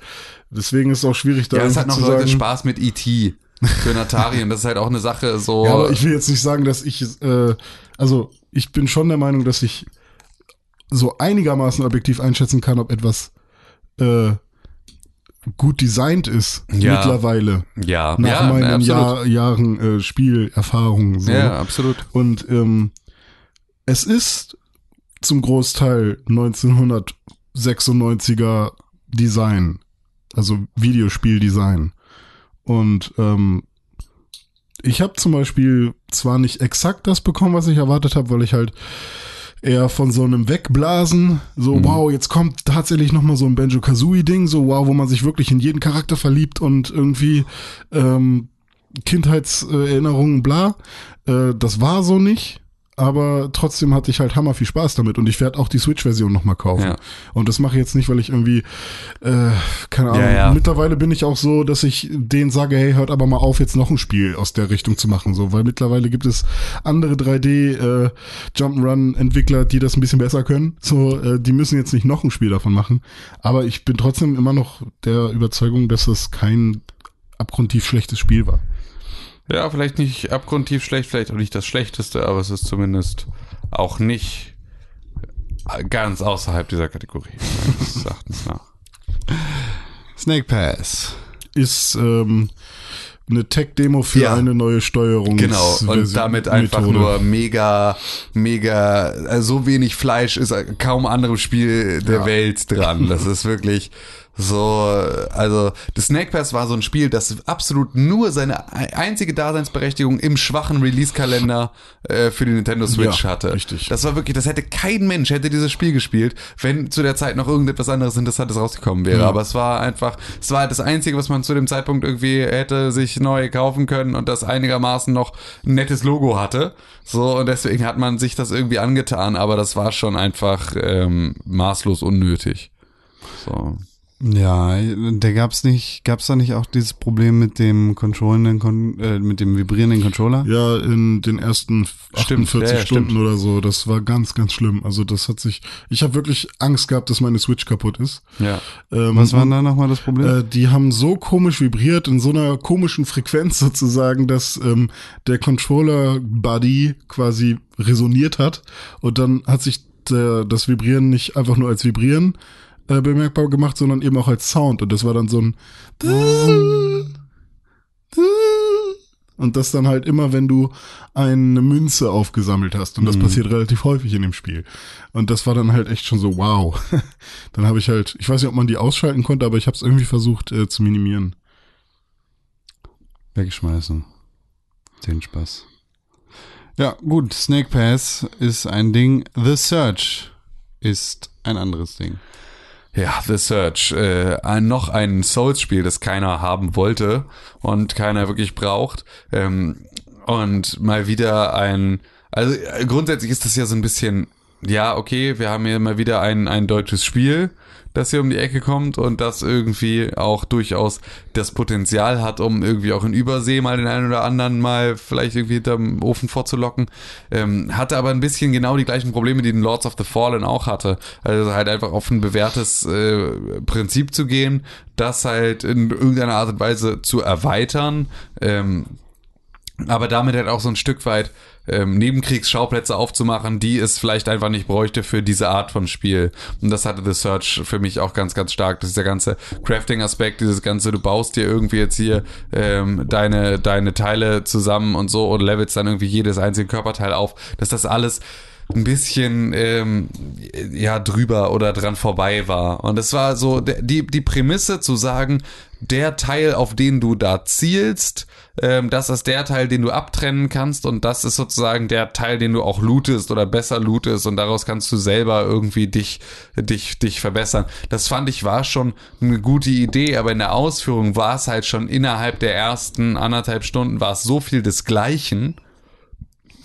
Speaker 2: deswegen ist es auch schwierig, da
Speaker 3: ja, es hat noch Leute
Speaker 2: sagen,
Speaker 3: Spaß mit E.T. für den Atari und das ist halt auch eine Sache so.
Speaker 2: Ja, aber ich will jetzt nicht sagen, dass ich, äh, also ich bin schon der Meinung, dass ich so einigermaßen objektiv einschätzen kann, ob etwas äh, gut designt ist
Speaker 3: Ja.
Speaker 2: mittlerweile.
Speaker 3: ja,
Speaker 2: Nach
Speaker 3: ja,
Speaker 2: meinen. Jahr, Jahren äh, Spielerfahrung. So.
Speaker 3: Ja, absolut.
Speaker 2: Und ähm, es ist zum Großteil 1996er Design, also Videospieldesign. Und ähm, ich habe zum Beispiel zwar nicht exakt das bekommen, was ich erwartet habe, weil ich halt eher von so einem Wegblasen, so wow, jetzt kommt tatsächlich noch mal so ein Banjo-Kazooie-Ding, so wow, wo man sich wirklich in jeden Charakter verliebt und irgendwie ähm, Kindheitserinnerungen, bla. Äh, das war so nicht. Aber trotzdem hatte ich halt hammer viel Spaß damit und ich werde auch die Switch-Version nochmal kaufen.
Speaker 3: Ja.
Speaker 2: Und das mache ich jetzt nicht, weil ich irgendwie, äh, keine Ahnung,
Speaker 3: Ja, ja.
Speaker 2: mittlerweile bin ich auch so, dass ich denen sage, hey, hört aber mal auf, jetzt noch ein Spiel aus der Richtung zu machen, so, weil mittlerweile gibt es andere 3D äh, Jump'n'Run-Entwickler, die das ein bisschen besser können. So, äh, die müssen jetzt nicht noch ein Spiel davon machen. Aber ich bin trotzdem immer noch der Überzeugung, dass es kein abgrundtief schlechtes Spiel war.
Speaker 3: Ja, vielleicht nicht abgrundtief schlecht, vielleicht auch nicht das Schlechteste, aber es ist zumindest auch nicht ganz außerhalb dieser Kategorie, meines Erachtens nach.
Speaker 1: Snake Pass.
Speaker 2: Ist ähm, eine Tech-Demo für
Speaker 3: Ja.
Speaker 2: eine neue Steuerung.
Speaker 3: Genau, und damit einfach nur mega, mega, äh, so wenig Fleisch ist kaum anderem Spiel der
Speaker 2: Ja.
Speaker 3: Welt dran. Das ist wirklich So, also das Snake Pass war so ein Spiel, das absolut nur seine einzige Daseinsberechtigung im schwachen Release-Kalender äh, für die Nintendo Switch
Speaker 2: Ja,
Speaker 3: hatte.
Speaker 2: richtig.
Speaker 3: Das war wirklich, das hätte kein Mensch hätte dieses Spiel gespielt, wenn zu der Zeit noch irgendetwas anderes Interessantes rausgekommen wäre.
Speaker 2: Ja.
Speaker 3: Aber es war einfach, es war halt das Einzige, was man zu dem Zeitpunkt irgendwie hätte sich neu kaufen können und das einigermaßen noch ein nettes Logo hatte. So, und deswegen hat man sich das irgendwie angetan, aber das war schon einfach ähm, maßlos unnötig. So.
Speaker 1: Ja, da gab's nicht, gab's da nicht auch dieses Problem mit dem controllenden, Kon äh, mit dem vibrierenden Controller?
Speaker 2: Ja, in den ersten
Speaker 3: Stimmt,
Speaker 2: 48
Speaker 3: ja, ja,
Speaker 2: Stunden
Speaker 3: stimmt.
Speaker 2: oder so. Das war ganz, ganz schlimm. Also das hat sich. Ich habe wirklich Angst gehabt, dass meine Switch kaputt ist.
Speaker 3: Ja.
Speaker 2: Ähm,
Speaker 1: Was war denn da nochmal das Problem?
Speaker 2: Äh, die haben so komisch vibriert, in so einer komischen Frequenz sozusagen, dass ähm, der Controller-Buddy quasi resoniert hat. Und dann hat sich der, das Vibrieren nicht einfach nur als Vibrieren äh, bemerkbar gemacht, sondern eben auch als Sound. Und das war dann so ein und das dann halt immer, wenn du eine Münze aufgesammelt hast. Und das passiert relativ häufig in dem Spiel. Und das war dann halt echt schon so, wow. dann habe ich halt, ich weiß nicht, ob man die ausschalten konnte, aber ich habe es irgendwie versucht äh, zu minimieren.
Speaker 1: Wegschmeißen. Den Spaß. Ja, gut, Snake Pass ist ein Ding. The Search ist ein anderes Ding.
Speaker 3: Ja, The Search. Äh, ein, noch ein Souls-Spiel, das keiner haben wollte und keiner wirklich braucht. Ähm, und mal wieder ein. Also äh, grundsätzlich ist das ja so ein bisschen. Ja, okay, wir haben hier mal wieder ein, ein deutsches Spiel, das hier um die Ecke kommt und das irgendwie auch durchaus das Potenzial hat, um irgendwie auch in Übersee mal den einen oder anderen mal vielleicht irgendwie hinterm Ofen vorzulocken. Ähm, hatte aber ein bisschen genau die gleichen Probleme, die den Lords of the Fallen auch hatte. Also halt einfach auf ein bewährtes äh, Prinzip zu gehen, das halt in irgendeiner Art und Weise zu erweitern. Ähm, aber damit halt auch so ein Stück weit ähm, Nebenkriegsschauplätze aufzumachen, die es vielleicht einfach nicht bräuchte für diese Art von Spiel. Und das hatte The Search für mich auch ganz, ganz stark. Das ist der ganze Crafting-Aspekt, dieses ganze, du baust dir irgendwie jetzt hier ähm, deine, deine Teile zusammen und so und levelst dann irgendwie jedes einzelne Körperteil auf, dass das alles ein bisschen ähm, ja drüber oder dran vorbei war und es war so die die Prämisse zu sagen der Teil auf den du da zielst ähm, das ist der Teil den du abtrennen kannst und das ist sozusagen der Teil den du auch lootest oder besser lootest und daraus kannst du selber irgendwie dich dich dich verbessern das fand ich war schon eine gute Idee aber in der Ausführung war es halt schon innerhalb der ersten anderthalb Stunden war es so viel desgleichen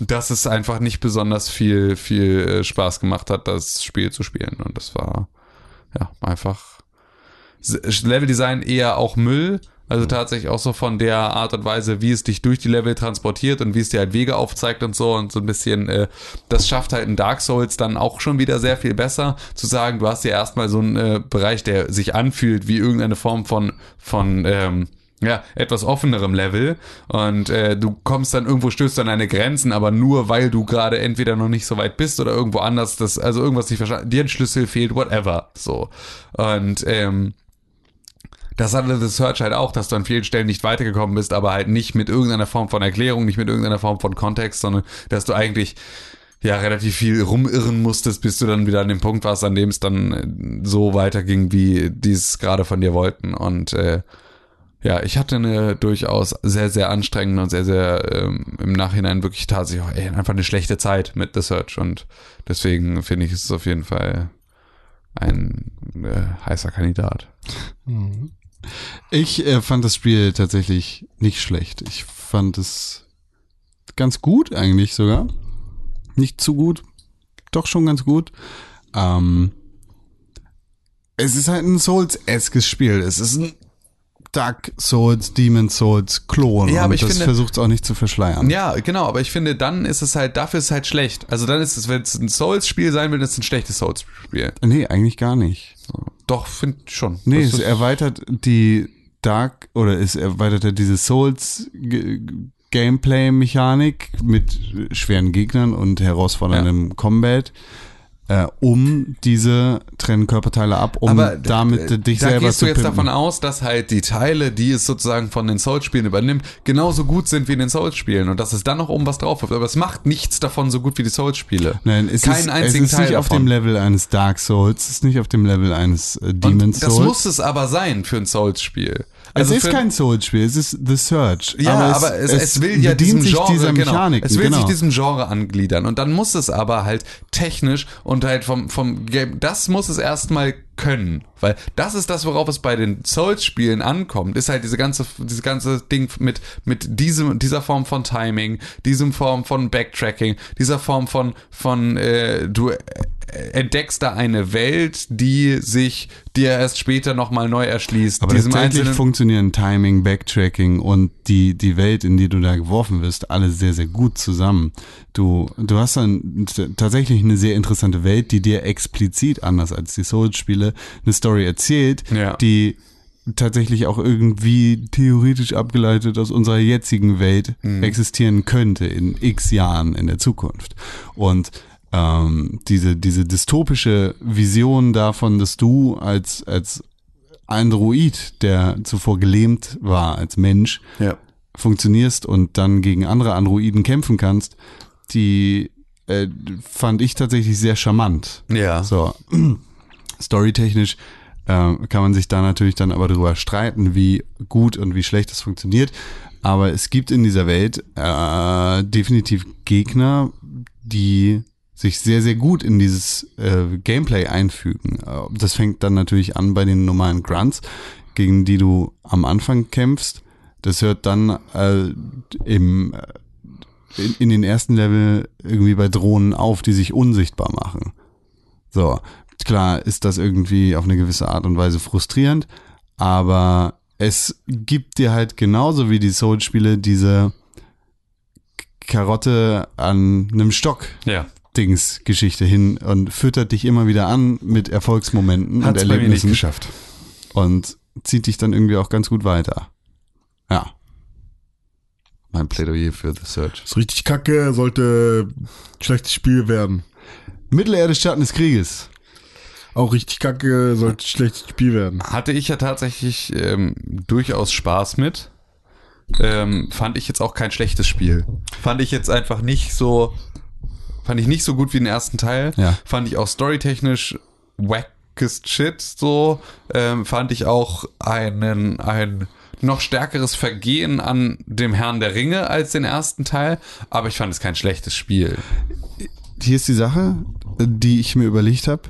Speaker 3: dass es einfach nicht besonders viel, viel äh, Spaß gemacht hat, das Spiel zu spielen. Und das war ja einfach Leveldesign eher auch Müll. Also tatsächlich auch so von der Art und Weise, wie es dich durch die Level transportiert und wie es dir halt Wege aufzeigt und so und so ein bisschen, äh, das schafft halt in Dark Souls dann auch schon wieder sehr viel besser, zu sagen, du hast ja erstmal so einen äh, Bereich, der sich anfühlt wie irgendeine Form von, von ähm, ja, etwas offenerem Level und äh, du kommst dann irgendwo, stößt an deine Grenzen, aber nur weil du gerade entweder noch nicht so weit bist oder irgendwo anders, das, also irgendwas nicht verstanden, dir ein Schlüssel fehlt, whatever, so. Und ähm, das hatte The Search halt auch, dass du an vielen Stellen nicht weitergekommen bist, aber halt nicht mit irgendeiner Form von Erklärung, nicht mit irgendeiner Form von Kontext, sondern dass du eigentlich ja relativ viel rumirren musstest, bis du dann wieder an dem Punkt warst, an dem es dann äh, so weiterging, wie die es gerade von dir wollten. Und äh, ja, ich hatte eine durchaus sehr, sehr anstrengende und sehr, sehr ähm, im Nachhinein wirklich tatsächlich auch, ey, einfach eine schlechte Zeit mit The Search und deswegen finde ich es auf jeden Fall ein äh, heißer Kandidat.
Speaker 1: Ich äh, fand das Spiel tatsächlich nicht schlecht. Ich fand es ganz gut eigentlich sogar. Nicht zu gut, doch schon ganz gut. Ähm, es ist halt ein Souls-eskes Spiel. Es ist ein Dark Souls, Demon Souls Klon.
Speaker 3: Ja, aber
Speaker 1: und
Speaker 3: ich
Speaker 1: das versucht es auch nicht zu verschleiern.
Speaker 3: Ja, genau, aber ich finde, dann ist es halt, dafür ist es halt schlecht. Also dann ist es, wenn es ein Souls-Spiel sein will, ist es ein schlechtes Souls-Spiel.
Speaker 1: Nee, eigentlich gar nicht.
Speaker 3: So. Doch, finde ich schon.
Speaker 1: Nee,
Speaker 3: Das
Speaker 1: es erweitert die Dark oder es erweitert ja diese Souls G- Gameplay Mechanik mit schweren Gegnern und herausforderndem Combat. Äh, um diese trennen Körperteile ab, um
Speaker 3: Aber
Speaker 1: damit
Speaker 3: äh,
Speaker 1: dich
Speaker 3: da
Speaker 1: selber
Speaker 3: gehst
Speaker 1: zu
Speaker 3: du jetzt
Speaker 1: pimpen.
Speaker 3: davon aus, dass halt die Teile, die es sozusagen von den Souls-Spielen übernimmt, genauso gut sind wie in den Souls-Spielen und dass es dann noch oben was drauf wird. Aber es macht nichts davon so gut wie die Souls-Spiele.
Speaker 1: Nein, es
Speaker 3: Keinen
Speaker 1: ist,
Speaker 3: einzigen
Speaker 1: es ist
Speaker 3: Teil
Speaker 1: nicht auf
Speaker 3: davon.
Speaker 1: dem Level eines Dark Souls, es ist nicht auf dem Level eines äh,
Speaker 3: Und
Speaker 1: Demon's
Speaker 3: das
Speaker 1: Souls.
Speaker 3: muss es aber sein für ein Souls-Spiel.
Speaker 1: Es
Speaker 3: Also
Speaker 1: ist
Speaker 3: für-
Speaker 1: kein Souls-Spiel, es ist The Search.
Speaker 3: Ja, aber, es, es, will ja diesem
Speaker 1: sich
Speaker 3: Genre,
Speaker 1: dieser
Speaker 3: genau,
Speaker 1: Mechaniken,
Speaker 3: es will
Speaker 1: genau.
Speaker 3: sich diesem Genre angliedern und dann muss es aber halt technisch und halt vom, vom Game, das muss es erstmal können, weil das ist das, worauf es bei den Souls-Spielen ankommt, ist halt diese ganze, dieses ganze Ding mit, mit diesem, dieser Form von Timing, diesem Form von Backtracking, dieser Form von, von, äh, du entdeckst da eine Welt, die sich dir erst später nochmal neu erschließt.
Speaker 1: Aber
Speaker 3: diesem
Speaker 1: tatsächlich funktionieren Timing, Backtracking und die, die Welt, in die du da geworfen wirst, alle sehr, sehr gut zusammen. Du, du hast dann tatsächlich eine sehr interessante Welt, die dir explizit, anders als die Souls-Spiele, eine Story erzählt,
Speaker 3: Ja.
Speaker 1: die tatsächlich auch irgendwie theoretisch abgeleitet aus unserer jetzigen Welt
Speaker 3: Mhm.
Speaker 1: existieren könnte in x Jahren in der Zukunft. Und ähm, diese, diese dystopische Vision davon, dass du als, als Android, der zuvor gelähmt war als Mensch,
Speaker 3: ja.
Speaker 1: funktionierst und dann gegen andere Androiden kämpfen kannst, die äh, fand ich tatsächlich sehr charmant.
Speaker 3: Ja.
Speaker 1: So, storytechnisch äh, kann man sich da natürlich dann aber drüber streiten, wie gut und wie schlecht das funktioniert. Aber es gibt in dieser Welt äh, definitiv Gegner, die sich sehr, sehr gut in dieses äh, Gameplay einfügen. Äh, Das fängt dann natürlich an bei den normalen Grunts, gegen die du am Anfang kämpfst. Das hört dann äh, im, äh, in, in den ersten Level irgendwie bei Drohnen auf, die sich unsichtbar machen. So, klar ist das irgendwie auf eine gewisse Art und Weise frustrierend, aber es gibt dir halt genauso wie die Souls-Spiele diese Karotte an einem Stock.
Speaker 3: Ja.
Speaker 1: Dings Geschichte hin und füttert dich immer wieder an mit Erfolgsmomenten
Speaker 3: Hat's
Speaker 1: und
Speaker 3: bei mir nicht
Speaker 1: Erlebnissen
Speaker 3: geschafft.
Speaker 1: und zieht dich dann irgendwie auch ganz gut weiter. Ja. Mein Plädoyer für The Search.
Speaker 2: Ist richtig kacke, sollte ein schlechtes Spiel werden.
Speaker 1: Mittelerde Schatten des Krieges.
Speaker 2: Auch richtig kacke, sollte ein schlechtes Spiel werden.
Speaker 3: Hatte ich ja tatsächlich ähm, durchaus Spaß mit. Ähm, fand ich jetzt auch kein schlechtes Spiel. Fand ich jetzt einfach nicht so, fand ich nicht so gut wie den ersten Teil.
Speaker 1: Ja.
Speaker 3: Fand ich auch storytechnisch wackest shit so. Ähm, fand ich auch einen, ein noch stärkeres Vergehen an dem Herrn der Ringe als den ersten Teil. Aber ich fand es kein schlechtes Spiel.
Speaker 1: Hier ist die Sache, die ich mir überlegt habe.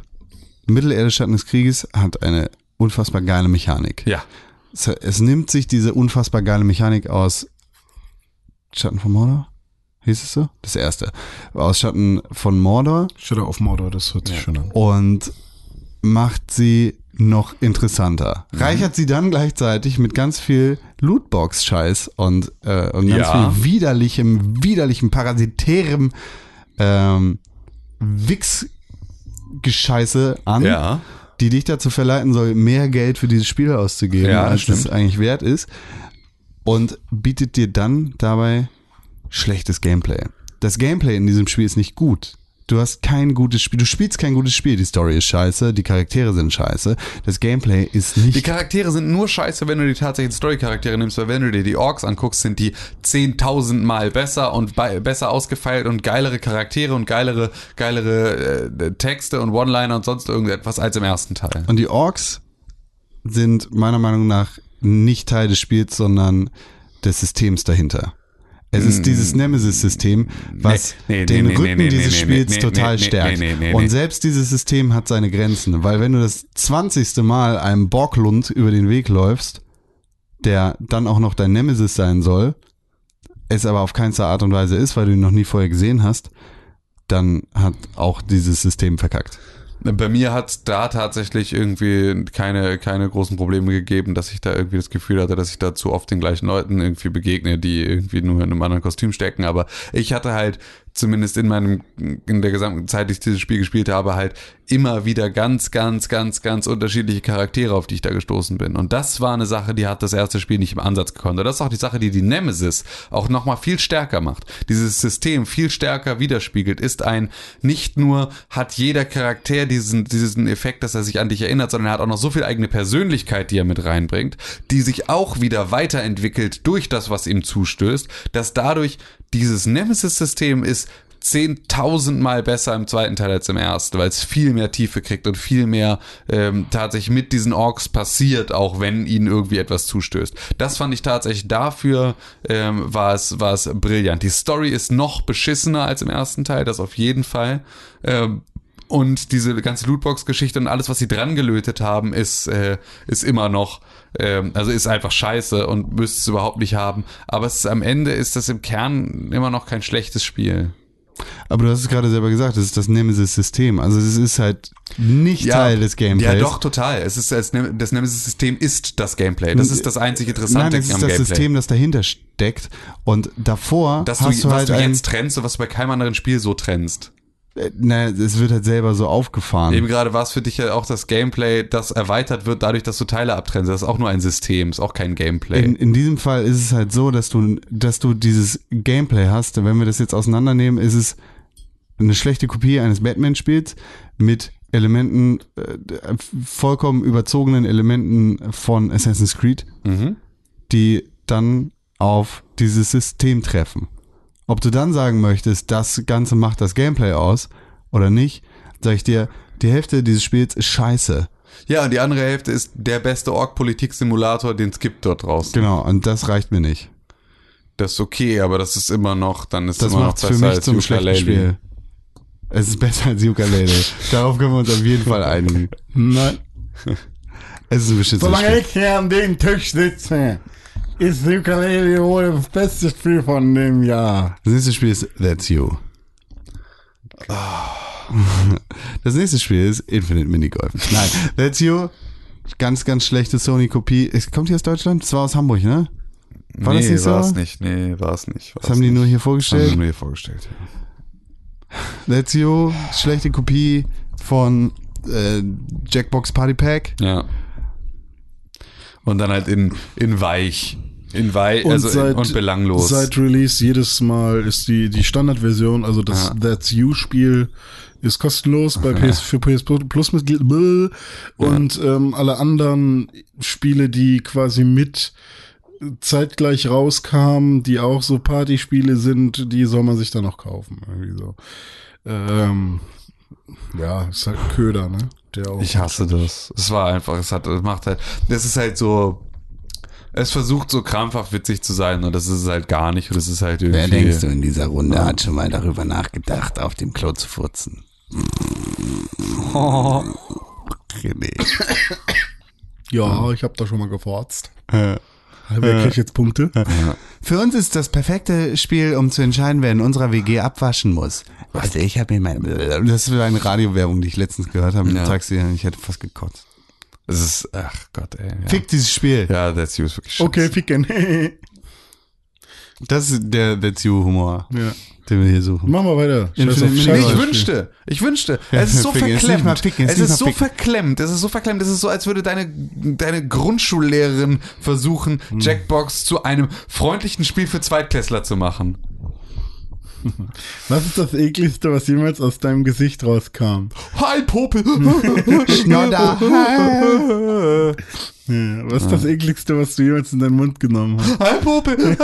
Speaker 1: Mittelerde Schatten des Krieges hat eine unfassbar geile Mechanik.
Speaker 3: Ja.
Speaker 1: Es, es nimmt sich diese unfassbar geile Mechanik aus Schatten von Mordor? Hieß es so? Das erste. Aus Schatten von Mordor
Speaker 2: Shadow of Mordor, das hört sich schön an.
Speaker 1: und macht sie noch interessanter. Reichert sie dann gleichzeitig mit ganz viel Lootbox-Scheiß und, äh, und ganz
Speaker 3: Ja.
Speaker 1: viel widerlichem, widerlichem, parasitärem ähm, Wix-Gescheiße an,
Speaker 3: Ja.
Speaker 1: die dich dazu verleiten soll, mehr Geld für dieses Spiel auszugeben,
Speaker 3: Ja,
Speaker 1: als es
Speaker 3: stimmt.
Speaker 1: eigentlich wert ist. Und bietet dir dann dabei schlechtes Gameplay. Das Gameplay in diesem Spiel ist nicht gut. Du hast kein gutes Spiel, du spielst kein gutes Spiel. Die Story ist scheiße, die Charaktere sind scheiße. Das Gameplay ist nicht.
Speaker 3: Die Charaktere sind nur scheiße, wenn du die tatsächlichen Story-Charaktere nimmst, weil wenn du dir die Orks anguckst, sind die 10.000 Mal besser und besser ausgefeilt und geilere Charaktere und geilere, geilere äh, Texte und One-Liner und sonst irgendetwas als im ersten Teil.
Speaker 1: Und die Orks sind meiner Meinung nach nicht Teil des Spiels, sondern des Systems dahinter. Es ist dieses Nemesis-System, was
Speaker 3: Mm. Nee, nee,
Speaker 1: den
Speaker 3: nee,
Speaker 1: Rücken dieses Spiels total stärkt. Und selbst dieses System hat seine Grenzen, weil wenn du das 20. Mal einem Borglund über den Weg läufst, der dann auch noch dein Nemesis sein soll, es aber auf keinster Art und Weise ist, weil du ihn noch nie vorher gesehen hast, dann hat auch dieses System verkackt.
Speaker 3: Bei mir hat da tatsächlich irgendwie keine, keine großen Probleme gegeben, dass ich da irgendwie das Gefühl hatte, dass ich da zu oft den gleichen Leuten irgendwie begegne, die irgendwie nur in einem anderen Kostüm stecken. Aber ich hatte halt zumindest in meinem, in der gesamten Zeit, die ich dieses Spiel gespielt habe, halt immer wieder ganz, ganz, ganz, ganz unterschiedliche Charaktere, auf die ich da gestoßen bin. Und das war eine Sache, die hat das erste Spiel nicht im Ansatz gekonnt. Und das ist auch die Sache, die die Nemesis auch nochmal viel stärker macht. Dieses System viel stärker widerspiegelt, ist ein, nicht nur hat jeder Charakter diesen, diesen Effekt, dass er sich an dich erinnert, sondern er hat auch noch so viel eigene Persönlichkeit, die er mit reinbringt, die sich auch wieder weiterentwickelt durch das, was ihm zustößt, dass dadurch dieses Nemesis-System ist 10.000 Mal besser im zweiten Teil als im ersten, weil es viel mehr Tiefe kriegt und viel mehr ähm, tatsächlich mit diesen Orks passiert, auch wenn ihnen irgendwie etwas zustößt. Das fand ich tatsächlich dafür ähm, war es war es brillant. Die Story ist noch beschissener als im ersten Teil, das auf jeden Fall. Ähm, und diese ganze Lootbox-Geschichte und alles, was sie dran gelötet haben, ist, äh, ist immer noch, ähm, also ist einfach scheiße und müsste es überhaupt nicht haben. Aber es ist, am Ende ist das im Kern immer noch kein schlechtes Spiel.
Speaker 1: Aber du hast es gerade selber gesagt, das ist das Nemesis-System. Also es ist halt nicht Teil des Gameplays.
Speaker 3: Ja, doch, total. Es ist das, das Nemesis-System ist das Gameplay. Das ist das einzig Interessante
Speaker 1: Nein, es ist
Speaker 3: am
Speaker 1: das
Speaker 3: Gameplay.
Speaker 1: System, das dahinter steckt. Und davor
Speaker 3: dass du,
Speaker 1: hast du
Speaker 3: was
Speaker 1: halt
Speaker 3: du
Speaker 1: ein,
Speaker 3: jetzt trennst und was du bei keinem anderen Spiel so trennst.
Speaker 1: Äh, na, es wird halt selber so aufgefahren.
Speaker 3: Eben gerade war es für dich ja auch das Gameplay, das erweitert wird dadurch, dass du Teile abtrennst. Das ist auch nur ein System, ist auch kein Gameplay.
Speaker 1: In, in diesem Fall ist es halt so, dass du, dass du dieses Gameplay hast. Wenn wir das jetzt auseinandernehmen, ist es eine schlechte Kopie eines Batman-Spiels mit Elementen, äh, vollkommen überzogenen Elementen von Assassin's Creed,
Speaker 3: mhm.
Speaker 1: die dann auf dieses System treffen. Ob du dann sagen möchtest, das Ganze macht das Gameplay aus oder nicht, sag ich dir, die Hälfte dieses Spiels ist scheiße.
Speaker 3: Ja, und die andere Hälfte ist der beste Org-Politik-Simulator, den es gibt dort draußen.
Speaker 1: Genau, und das reicht mir nicht.
Speaker 3: Das ist okay, aber das ist immer noch, dann ist
Speaker 1: Das
Speaker 3: immer noch
Speaker 1: macht für
Speaker 3: besser
Speaker 1: mich
Speaker 3: als
Speaker 1: zum schlechten. Spiel. Es ist besser als Ukulele. Darauf können wir uns auf jeden Fall einigen.
Speaker 2: Nein.
Speaker 1: Es ist ein beschissenes
Speaker 2: Solange
Speaker 1: Spiel.
Speaker 2: ich hier an dem Tisch sitze, ist Ukulele wohl das beste Spiel von dem Jahr.
Speaker 1: Das nächste Spiel ist That's You. Das nächste Spiel ist Infinite Minigolf. Nein, That's You. Ganz, ganz schlechte Sony-Kopie. Es kommt hier aus Deutschland? Das war aus Hamburg, ne? War
Speaker 3: nee,
Speaker 1: das nicht so?
Speaker 3: war's nicht. Nee, war es nicht.
Speaker 1: Das haben die nur hier
Speaker 3: Das haben die
Speaker 1: vorgestellt.
Speaker 3: nur hier vorgestellt.
Speaker 1: That's You. Schlechte Kopie von äh, Jackbox Party Pack.
Speaker 3: Ja. Und dann halt in, in weich. In weich, also in, und belanglos.
Speaker 2: Seit Release jedes Mal ist die, die Standardversion, also das
Speaker 3: Ja.
Speaker 2: That's You Spiel, ist kostenlos bei PS, für PS Plus Mitglied und ähm, alle anderen Spiele, die quasi mit zeitgleich rauskamen, die auch so Partyspiele sind, die soll man sich dann noch kaufen. Irgendwie so. Ähm, ja, ist halt ein Köder, ne? Der auch
Speaker 3: Ich hasse das. Es war einfach, es hat, es macht halt, das ist halt so, es versucht so krampfhaft witzig zu sein und das ist es halt gar nicht und das ist halt irgendwie.
Speaker 1: Wer denkst du in dieser Runde hat schon mal darüber nachgedacht, auf dem Klo zu furzen? René.
Speaker 2: Ja, ich habe da schon mal geforzt. Wer kriegt jetzt Punkte?
Speaker 1: Für uns ist das perfekte Spiel, um zu entscheiden, wer in unserer WG abwaschen muss. Also ich habe mir meine... Das war eine Radiowerbung, die ich letztens gehört habe.
Speaker 3: Ja.
Speaker 1: Ja. Taxi, ich hätte fast gekotzt.
Speaker 3: Es ist, ach Gott, ey. Ja.
Speaker 1: Fick dieses Spiel.
Speaker 3: Ja, that's you ist wirklich.
Speaker 2: Okay, ficken.
Speaker 1: Das ist der That's You Humor,
Speaker 2: ja.
Speaker 1: den wir hier suchen.
Speaker 2: Machen wir weiter.
Speaker 1: Infinite.
Speaker 2: Scheiß
Speaker 3: Ich wünschte, ich wünschte. Es ist so verklemmt. es ist so verklemmt. Es ist so verklemmt. Es ist so, als würde deine, deine Grundschullehrerin versuchen,
Speaker 1: Hm.
Speaker 3: Jackbox zu einem freundlichen Spiel für Zweitklässler zu machen.
Speaker 2: Was ist das ekligste, was jemals aus deinem Gesicht rauskam?
Speaker 3: Hi, Popel.
Speaker 1: Schnodder.
Speaker 2: Ja, was ist das ekligste, was du jemals in deinen Mund genommen hast?
Speaker 3: Hi, Popel.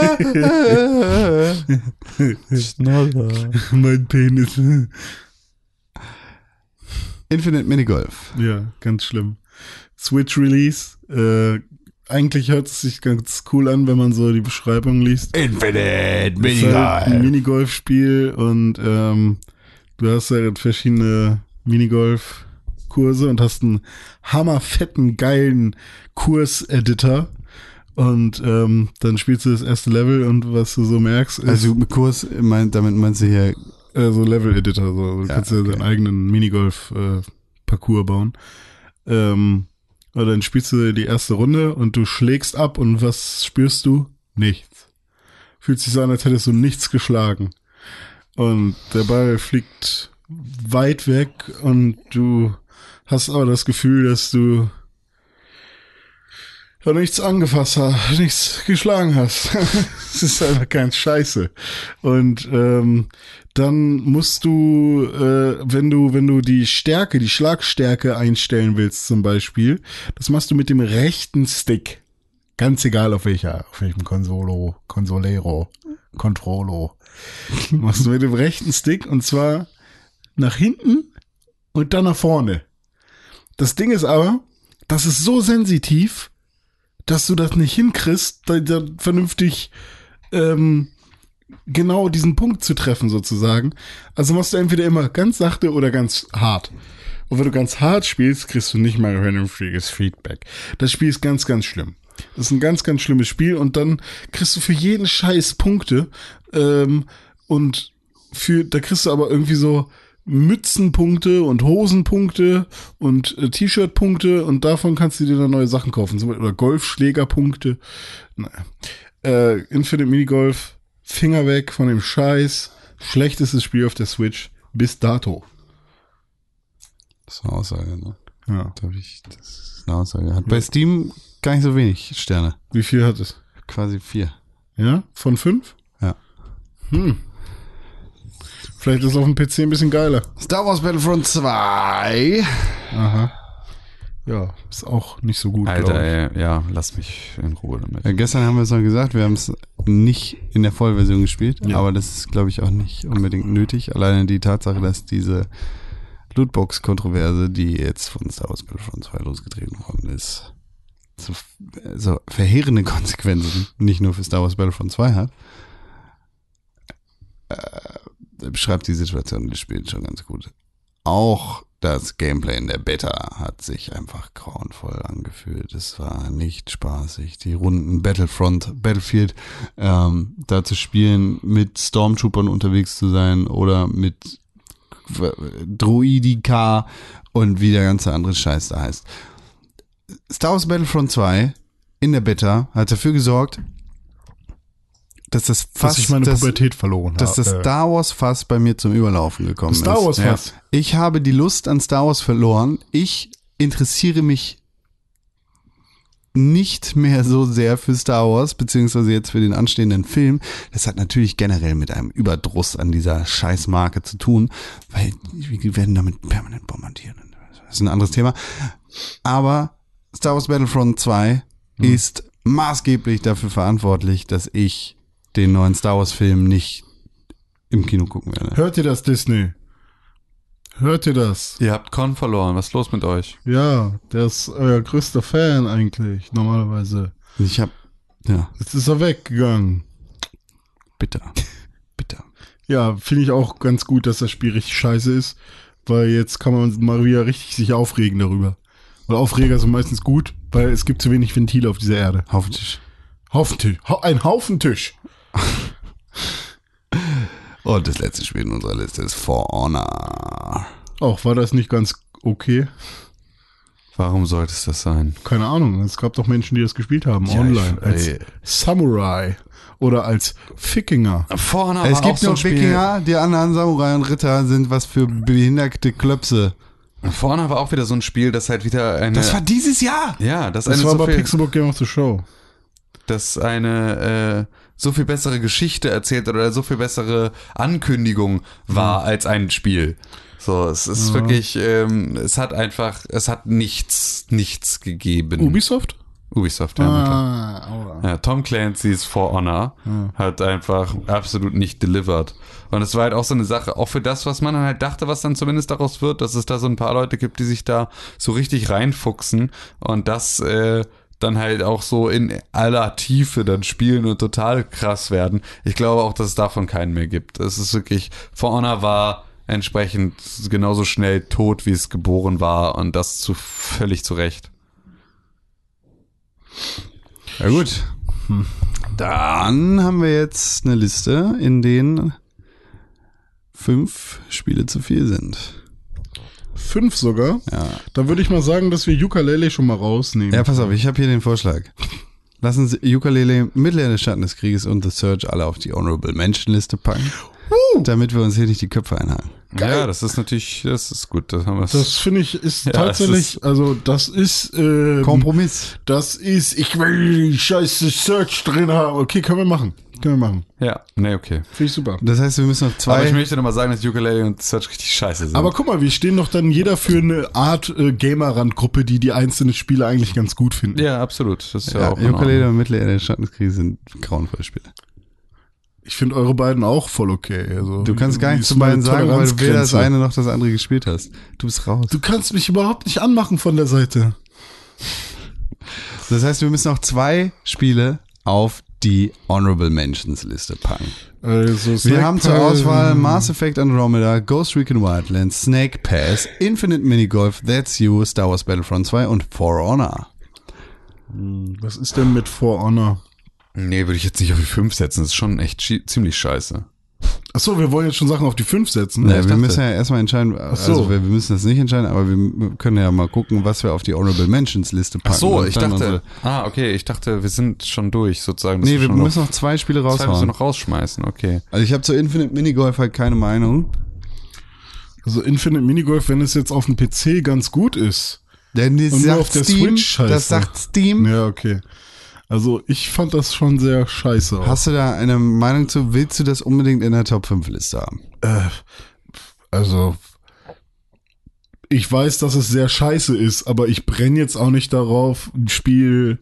Speaker 3: Schnoller.
Speaker 2: mein Penis.
Speaker 1: Infinite Minigolf.
Speaker 2: ja, ganz schlimm. Switch Release. Äh, eigentlich hört es sich ganz cool an, wenn man so die Beschreibung liest.
Speaker 1: Infinite
Speaker 2: ist halt ein Minigolfspiel und ähm, du hast halt verschiedene Minigolf-Kurse und hast einen hammerfetten, geilen Kurs-Editor. Und ähm, dann spielst du das erste Level und was du so merkst, ist
Speaker 1: Also mit Kurs, mein, damit meinst du hier
Speaker 2: äh, so Level-Editor. So. Du
Speaker 1: Ja,
Speaker 2: kannst ja deinen eigenen Minigolf-Parcours bauen. Ähm, und dann spielst du die erste Runde und du schlägst ab und was spürst du? Nichts. Fühlt sich so an, als hättest du nichts geschlagen. und der Ball fliegt weit weg und du hast aber das Gefühl, dass du ja nichts angefasst hast, nichts geschlagen hast. Es ist einfach kein Scheiße. Und ähm, dann musst du, äh, wenn du, wenn du die Stärke, die Schlagstärke einstellen willst, zum Beispiel, das machst du mit dem rechten Stick. Ganz egal auf welcher, auf welchem Consolo, Consolero, Controlo. Machst du mit dem rechten Stick und zwar nach hinten und dann nach vorne. Das Ding ist aber, das ist so sensitiv, dass du das nicht hinkriegst, da, da vernünftig ähm, genau diesen Punkt zu treffen sozusagen. Also machst du entweder immer ganz sachte oder ganz hart. Und wenn du ganz hart spielst, kriegst du nicht mal vernünftiges Feedback. Das Spiel ist ganz, ganz schlimm. Das ist ein ganz, ganz schlimmes Spiel und dann kriegst du für jeden Scheiß Punkte ähm, und für da kriegst du aber irgendwie so Mützenpunkte und Hosenpunkte und äh, T-Shirt-Punkte und davon kannst du dir dann neue Sachen kaufen. Oder Golfschlägerpunkte. Naja. Äh, Infinite Minigolf, Finger weg von dem Scheiß. Schlechtestes Spiel auf der Switch bis dato.
Speaker 1: Das ist eine Aussage, ne?
Speaker 2: Ja.
Speaker 1: Darf ich, das ist eine Aussage. Hat bei Steam gar nicht so wenig Sterne.
Speaker 2: Wie viel hat es?
Speaker 1: Quasi vier.
Speaker 2: Ja? Von fünf?
Speaker 1: Ja.
Speaker 2: Hm. Vielleicht ist es auf dem PC ein bisschen geiler.
Speaker 4: Star Wars Battlefront 2.
Speaker 2: Aha. Ja, ist auch nicht so gut.
Speaker 3: Alter,
Speaker 2: ich.
Speaker 3: ey, ja, lass mich in Ruhe damit.
Speaker 1: Ja, gestern haben wir es noch gesagt, wir haben es nicht in der Vollversion gespielt,
Speaker 2: Ja.
Speaker 1: aber das ist, glaube ich, auch nicht unbedingt nötig. Alleine die Tatsache, dass diese Lootbox-Kontroverse, die jetzt von Star Wars Battlefront 2 losgetreten worden ist, so, so verheerende Konsequenzen nicht nur für Star Wars Battlefront 2 hat, äh, beschreibt die Situation des Spiels schon ganz gut. Auch das Gameplay in der Beta hat sich einfach grauenvoll angefühlt. Es war nicht spaßig. Die Runden Battlefront, Battlefield, ähm, da zu spielen, mit Stormtroopern unterwegs zu sein oder mit Droidika und wie der ganze andere Scheiß da heißt. Star Wars Battlefront 2 in der Beta hat dafür gesorgt, dass das
Speaker 2: Dass
Speaker 1: fast
Speaker 2: ich meine
Speaker 1: das,
Speaker 2: Pubertät verloren
Speaker 1: dass das
Speaker 2: habe.
Speaker 1: Star Wars Fass bei mir zum Überlaufen gekommen
Speaker 2: Star
Speaker 1: ist.
Speaker 2: Wars Fass?
Speaker 1: Ja. Ich habe die Lust an Star Wars verloren. Ich interessiere mich nicht mehr so sehr für Star Wars, beziehungsweise jetzt für den anstehenden Film. Das hat natürlich generell mit einem Überdruss an dieser Scheißmarke zu tun, weil wir werden damit permanent bombardiert. Das ist ein anderes Thema. Aber Star Wars Battlefront 2 ist maßgeblich dafür verantwortlich, dass ich den neuen Star Wars Film nicht im Kino gucken werde.
Speaker 2: Hört ihr das, Disney? Hört ihr das?
Speaker 3: Ihr habt Con verloren, was ist los mit euch?
Speaker 2: Ja, der ist euer größter Fan eigentlich, normalerweise.
Speaker 1: Ich hab, ja,
Speaker 2: Jetzt ist er weggegangen.
Speaker 1: bitter. Bitter.
Speaker 2: Ja, finde ich auch ganz gut, dass das Spiel richtig scheiße ist, weil jetzt kann man mal wieder richtig sich aufregen darüber. Weil Aufreger sind meistens gut, weil es gibt zu wenig Ventile auf dieser Erde.
Speaker 1: Haufentisch.
Speaker 2: Haufentisch. Ha ein Haufentisch.
Speaker 1: Und das letzte Spiel in unserer Liste ist For Honor.
Speaker 2: Auch war das nicht ganz okay?
Speaker 3: Warum sollte es das sein?
Speaker 2: Keine Ahnung. Es gab doch Menschen, die das gespielt haben,
Speaker 1: Ja,
Speaker 2: online.
Speaker 1: ich-
Speaker 2: als
Speaker 1: ey.
Speaker 2: Samurai. Oder als Fickinger.
Speaker 3: Vorne
Speaker 1: Es gibt nur Wikinger, die anderen Samurai und Ritter sind was für behinderte Klöpse.
Speaker 3: Vorne war auch wieder so ein Spiel, das halt wieder eine.
Speaker 1: Das war dieses Jahr.
Speaker 3: ja, das,
Speaker 2: Das
Speaker 3: eine
Speaker 2: war
Speaker 3: so
Speaker 2: bei Pixelbook Game of the Show.
Speaker 3: das eine äh, so viel bessere Geschichte erzählt oder so viel bessere Ankündigung war als ein Spiel. So, es ist wirklich, ähm, es hat einfach, es hat nichts, nichts gegeben.
Speaker 2: Ubisoft?
Speaker 3: Ubisoft, ja.
Speaker 2: Ah.
Speaker 3: Ja, Tom Clancy's For Honor hat einfach absolut nicht delivered. Und es war halt auch so eine Sache, auch für das, was man dann halt dachte, was dann zumindest daraus wird, dass es da so ein paar Leute gibt, die sich da so richtig reinfuchsen und das äh, dann halt auch so in aller Tiefe dann spielen und total krass werden. Ich glaube auch, dass es davon keinen mehr gibt. Es ist wirklich, For Honor war entsprechend genauso schnell tot, wie es geboren war und das zu völlig zu Recht.
Speaker 1: Ja gut. Dann haben wir jetzt eine Liste, in denen fünf Spiele zu viel sind.
Speaker 2: Fünf sogar.
Speaker 1: Ja.
Speaker 2: Da würde ich mal sagen, dass wir Ukulele schon mal rausnehmen.
Speaker 1: Ja, pass auf, ich habe hier den Vorschlag. Lassen Sie Ukulele, Mittelerde Schatten des Krieges und The Search alle auf die Honorable Mention Liste packen. damit wir uns hier nicht die Köpfe einhaken.
Speaker 3: Ja, das ist natürlich, das ist gut. Das haben wir
Speaker 2: Das finde ich ist
Speaker 3: Ja,
Speaker 2: tatsächlich,
Speaker 3: es
Speaker 2: also das ist, ähm,
Speaker 1: Kompromiss.
Speaker 2: das ist, ich will die scheiße Search drin haben. Okay, können wir machen. Können wir machen.
Speaker 3: Ja, nee, okay.
Speaker 2: Finde ich super.
Speaker 1: Das heißt, wir müssen noch
Speaker 3: Aber ich
Speaker 1: zwei.
Speaker 3: möchte nochmal sagen, dass Ukulele und Search richtig scheiße sind.
Speaker 2: Aber guck mal, wir stehen doch dann jeder für eine Art äh, Gamer-Randgruppe, die die einzelnen Spiele eigentlich ganz gut finden.
Speaker 3: ja, absolut. Das ist ja,
Speaker 1: Ja,
Speaker 3: auch
Speaker 1: Ukulele und Mittel der Schattenkriege sind grauenvolle Spiele.
Speaker 2: Ich finde eure beiden auch voll okay. Also,
Speaker 1: Du kannst gar nichts zu beiden sagen, weil du weder das eine noch das andere gespielt hast. Du bist raus.
Speaker 2: Du kannst mich überhaupt nicht anmachen von der Seite.
Speaker 1: Das heißt, wir müssen noch zwei Spiele auf die Honorable Mentions Liste packen.
Speaker 2: Also,
Speaker 1: Wir haben zur Auswahl Mass Effect Andromeda, Ghost Recon Wildlands, Snake Pass, Infinite Minigolf, That's You, Star Wars Battlefront 2 und For Honor.
Speaker 2: Was ist denn mit For Honor?
Speaker 3: Nee, würde ich jetzt nicht auf die 5 setzen. Das ist schon echt ziemlich scheiße.
Speaker 2: Achso, wir wollen jetzt schon Sachen auf die 5 setzen.
Speaker 1: Ja,
Speaker 3: ich
Speaker 1: wir
Speaker 3: dachte-
Speaker 1: müssen ja erstmal entscheiden,
Speaker 2: so.
Speaker 1: also wir, wir müssen das nicht entscheiden, aber wir können ja mal gucken, was wir auf die Honorable Mentions Liste packen.
Speaker 3: Ach so, ich dachte. Ah, okay, ich dachte, wir sind schon durch, sozusagen.
Speaker 1: Nee, wir müssen noch zwei Spiele
Speaker 3: noch, zwei müssen wir
Speaker 1: raushauen.
Speaker 3: noch rausschmeißen, okay.
Speaker 1: Also ich habe zu Infinite Minigolf halt keine Meinung.
Speaker 2: Also Infinite Minigolf, wenn es jetzt auf dem PC ganz gut ist.
Speaker 1: Denn das sagt
Speaker 2: auf der
Speaker 1: Steam, das sagt Steam.
Speaker 2: Ja, okay. Also ich fand das schon sehr scheiße.
Speaker 1: Hast du da eine Meinung zu? Willst du das unbedingt in der Top 5 Liste haben?
Speaker 2: Äh, also ich weiß, dass es sehr scheiße ist, aber ich brenne jetzt auch nicht darauf, ein Spiel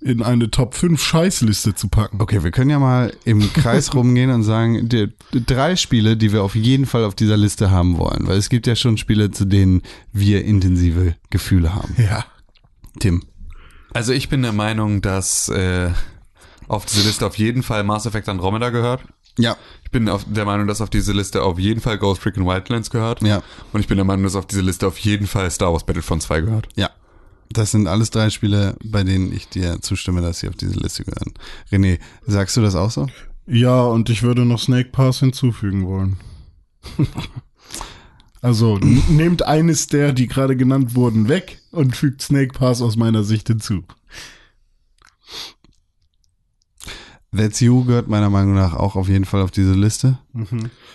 Speaker 2: in eine Top 5 Scheißliste zu packen.
Speaker 1: Okay, wir können ja mal im Kreis rumgehen und sagen, die, die drei Spiele, die wir auf jeden Fall auf dieser Liste haben wollen. Weil es gibt ja schon Spiele, zu denen wir intensive Gefühle haben.
Speaker 2: Ja.
Speaker 1: Tim.
Speaker 3: Also ich bin der Meinung, dass äh, auf diese Liste auf jeden Fall Mass Effect Andromeda gehört.
Speaker 1: Ja.
Speaker 3: Ich bin auf der Meinung, dass auf diese Liste auf jeden Fall Ghost Recon Wildlands gehört.
Speaker 1: Ja.
Speaker 3: Und ich bin der Meinung, dass auf diese Liste auf jeden Fall Star Wars Battlefront 2 gehört.
Speaker 1: Ja. Das sind alles drei Spiele, bei denen ich dir zustimme, dass sie auf diese Liste gehören. René, sagst du das auch so?
Speaker 2: Ja, und ich würde noch Snake Pass hinzufügen wollen. also nehmt eines der, die gerade genannt wurden, weg und fügt Snake Pass aus meiner Sicht hinzu.
Speaker 1: That's You gehört meiner Meinung nach auch auf jeden Fall auf diese Liste.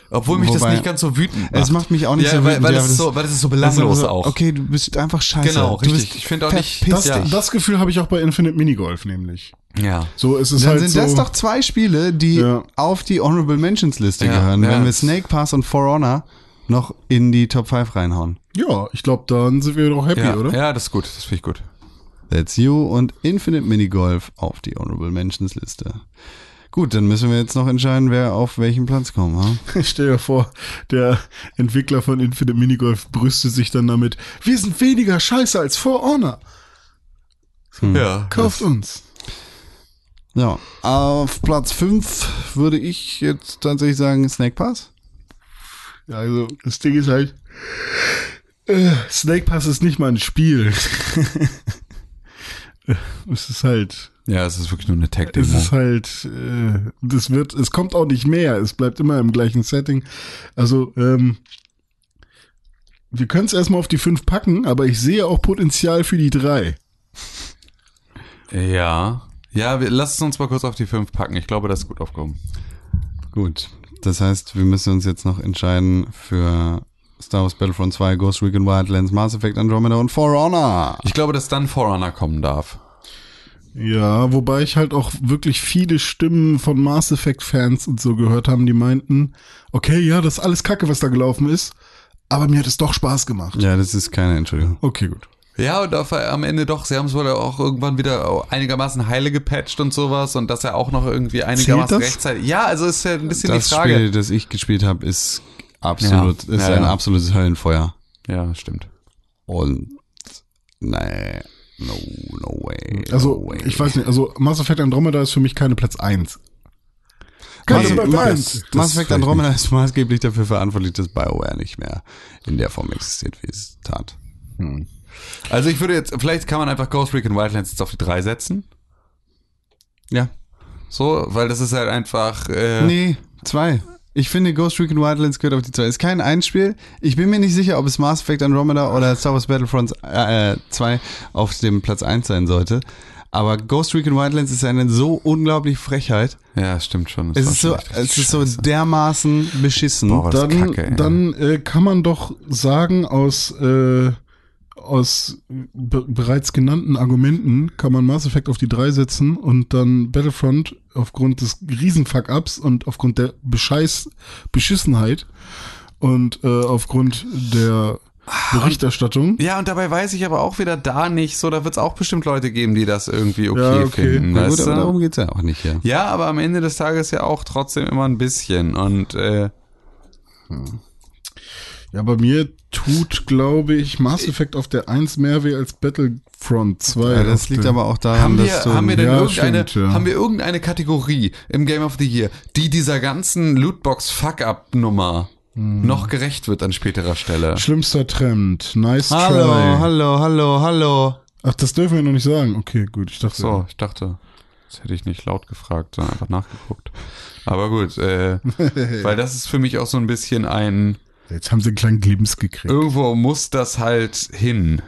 Speaker 3: Obwohl mich das
Speaker 1: Wobei-
Speaker 3: nicht ganz so wütend macht.
Speaker 1: Es macht mich auch nicht
Speaker 3: ja,
Speaker 1: so
Speaker 3: weil,
Speaker 1: wütend,
Speaker 3: weil, das ist so, weil das ist so belanglos
Speaker 1: Also,
Speaker 3: auch.
Speaker 1: Okay, du bist einfach scheiße.
Speaker 3: Genau,
Speaker 1: du
Speaker 3: richtig.
Speaker 1: Bist
Speaker 3: Ich finde auch nicht-
Speaker 2: Das,
Speaker 3: Ja.
Speaker 2: das Gefühl habe ich auch bei Infinite Minigolf nämlich.
Speaker 3: Ja.
Speaker 2: So, es ist
Speaker 1: Dann
Speaker 2: halt
Speaker 1: sind
Speaker 2: so,
Speaker 1: das doch zwei Spiele, die
Speaker 2: Ja.
Speaker 1: auf die Honorable Mentions Liste
Speaker 3: Ja,
Speaker 1: gehören,
Speaker 3: ja.
Speaker 1: wenn wir Snake Pass und For Honor noch in die Top 5 reinhauen.
Speaker 2: Ja, ich glaube, dann sind wir doch happy,
Speaker 3: Ja,
Speaker 2: oder?
Speaker 3: ja, das ist gut. Das finde ich gut.
Speaker 1: That's You und Infinite Minigolf auf die Honorable Mentions Liste. Gut, dann müssen wir jetzt noch entscheiden, wer auf welchen Platz kommt. Ha?
Speaker 2: Stell dir vor, der Entwickler von Infinite Minigolf brüstet sich dann damit, wir sind weniger scheiße als For Honor.
Speaker 3: Ja.
Speaker 2: Kauft uns.
Speaker 1: Ja, auf Platz 5 würde ich jetzt tatsächlich sagen Snake Pass.
Speaker 2: Ja, also, das Ding ist halt, äh, Snake Pass ist nicht mal ein Spiel. es ist halt,
Speaker 3: Ja, es ist wirklich nur eine
Speaker 2: es
Speaker 3: Tag-Demo.
Speaker 2: ist halt, äh, das wird, es kommt auch nicht mehr. Es bleibt immer im gleichen Setting. Also, ähm, wir können es erstmal auf die 5 packen, aber ich sehe auch Potenzial für die 3.
Speaker 3: Ja. Ja, wir, lass es uns mal kurz auf die 5 packen. Ich glaube, das ist gut aufgehoben.
Speaker 1: Gut, das heißt, wir müssen uns jetzt noch entscheiden für Star Wars Battlefront 2, Ghost Recon Wildlands, Mass Effect Andromeda und For Honor.
Speaker 3: Ich glaube, dass dann Forerunner kommen darf.
Speaker 2: Ja, wobei ich halt auch wirklich viele Stimmen von Mass Effect Fans und so gehört haben, die meinten, okay, ja, das ist alles Kacke, was da gelaufen ist, aber mir hat es doch Spaß gemacht.
Speaker 1: Ja, das ist keine Entschuldigung.
Speaker 2: Okay, gut.
Speaker 3: Ja, und auf, am Ende doch, sie haben es wohl auch irgendwann wieder einigermaßen heile gepatcht und sowas und dass er auch noch irgendwie einigermaßen
Speaker 2: das?
Speaker 3: rechtzeitig. Ja, also ist ja ein bisschen
Speaker 1: Das
Speaker 3: die Frage.
Speaker 1: Spiel, das ich gespielt habe, ist absolut,
Speaker 3: Ja,
Speaker 1: ist
Speaker 3: ja,
Speaker 1: ein
Speaker 3: ja.
Speaker 1: absolutes Höllenfeuer.
Speaker 3: Ja, stimmt.
Speaker 1: Und nee, no, no way. no
Speaker 2: Also,
Speaker 1: way.
Speaker 2: ich weiß nicht, also Mass Effect Andromeda ist für mich keine Platz 1.
Speaker 1: Mass,
Speaker 2: Keine Platz
Speaker 1: Mass,
Speaker 2: 1.
Speaker 1: Mass Effect Andromeda ist maßgeblich dafür verantwortlich, dass BioWare nicht mehr in der Form existiert, wie es tat.
Speaker 3: Also ich würde jetzt, vielleicht kann man einfach Ghost Recon Wildlands jetzt auf die 3 setzen.
Speaker 1: Ja.
Speaker 3: So, weil das ist halt einfach. Äh,
Speaker 1: Nee, zwei. Ich finde, Ghost Recon Wildlands gehört auf die zwei. Ist kein Einspiel. Ich bin mir nicht sicher, ob es Mass Effect Andromeda oder Star Wars Battlefront äh, 2 auf dem Platz 1 sein sollte. Aber Ghost Recon Wildlands ist eine so unglaublich Frechheit.
Speaker 3: Ja, stimmt schon.
Speaker 1: Es ist so, es ist so dermaßen beschissen.
Speaker 3: Boah, was
Speaker 2: dann
Speaker 3: Kacke,
Speaker 2: dann äh, kann man doch sagen, aus, äh, aus be bereits genannten Argumenten kann man Mass Effect auf die 3 setzen und dann Battlefront aufgrund des Riesenfuck-Ups und aufgrund der Bescheiß Beschissenheit und äh, aufgrund der Berichterstattung.
Speaker 3: Ja, und dabei weiß ich aber auch wieder da nicht so, da wird es auch bestimmt Leute geben, die das irgendwie okay,
Speaker 2: Ja, okay.
Speaker 3: finden.
Speaker 1: Na gut,
Speaker 3: weißt
Speaker 1: aber darum geht's ja auch nicht hier.
Speaker 3: Ja, aber am Ende des Tages ja auch trotzdem immer ein bisschen. Und äh,
Speaker 2: Ja, bei mir tut, glaube ich, Mass Effect auf der 1 mehr weh als Battlefront 2.
Speaker 1: Ja, das liegt aber auch daran,
Speaker 3: haben wir,
Speaker 1: dass du...
Speaker 3: haben wir denn
Speaker 2: ja,
Speaker 3: irgendeine,
Speaker 2: stimmt, ja.
Speaker 3: haben wir irgendeine Kategorie im Game of the Year, die dieser ganzen Lootbox Fuck-Up-Nummer
Speaker 2: Hm.
Speaker 3: noch gerecht wird an späterer Stelle?
Speaker 2: Schlimmster Trend. Nice
Speaker 1: hallo,
Speaker 2: try.
Speaker 1: hallo, hallo, hallo.
Speaker 2: Ach, das dürfen wir noch nicht sagen. Okay, gut. Ich dachte.
Speaker 3: So, ich dachte, das hätte ich nicht laut gefragt, sondern einfach nachgeguckt. Aber gut, äh, weil das ist für mich auch so ein bisschen ein,
Speaker 2: Jetzt haben sie einen kleinen Glimpse gekriegt.
Speaker 3: irgendwo muss das halt hin.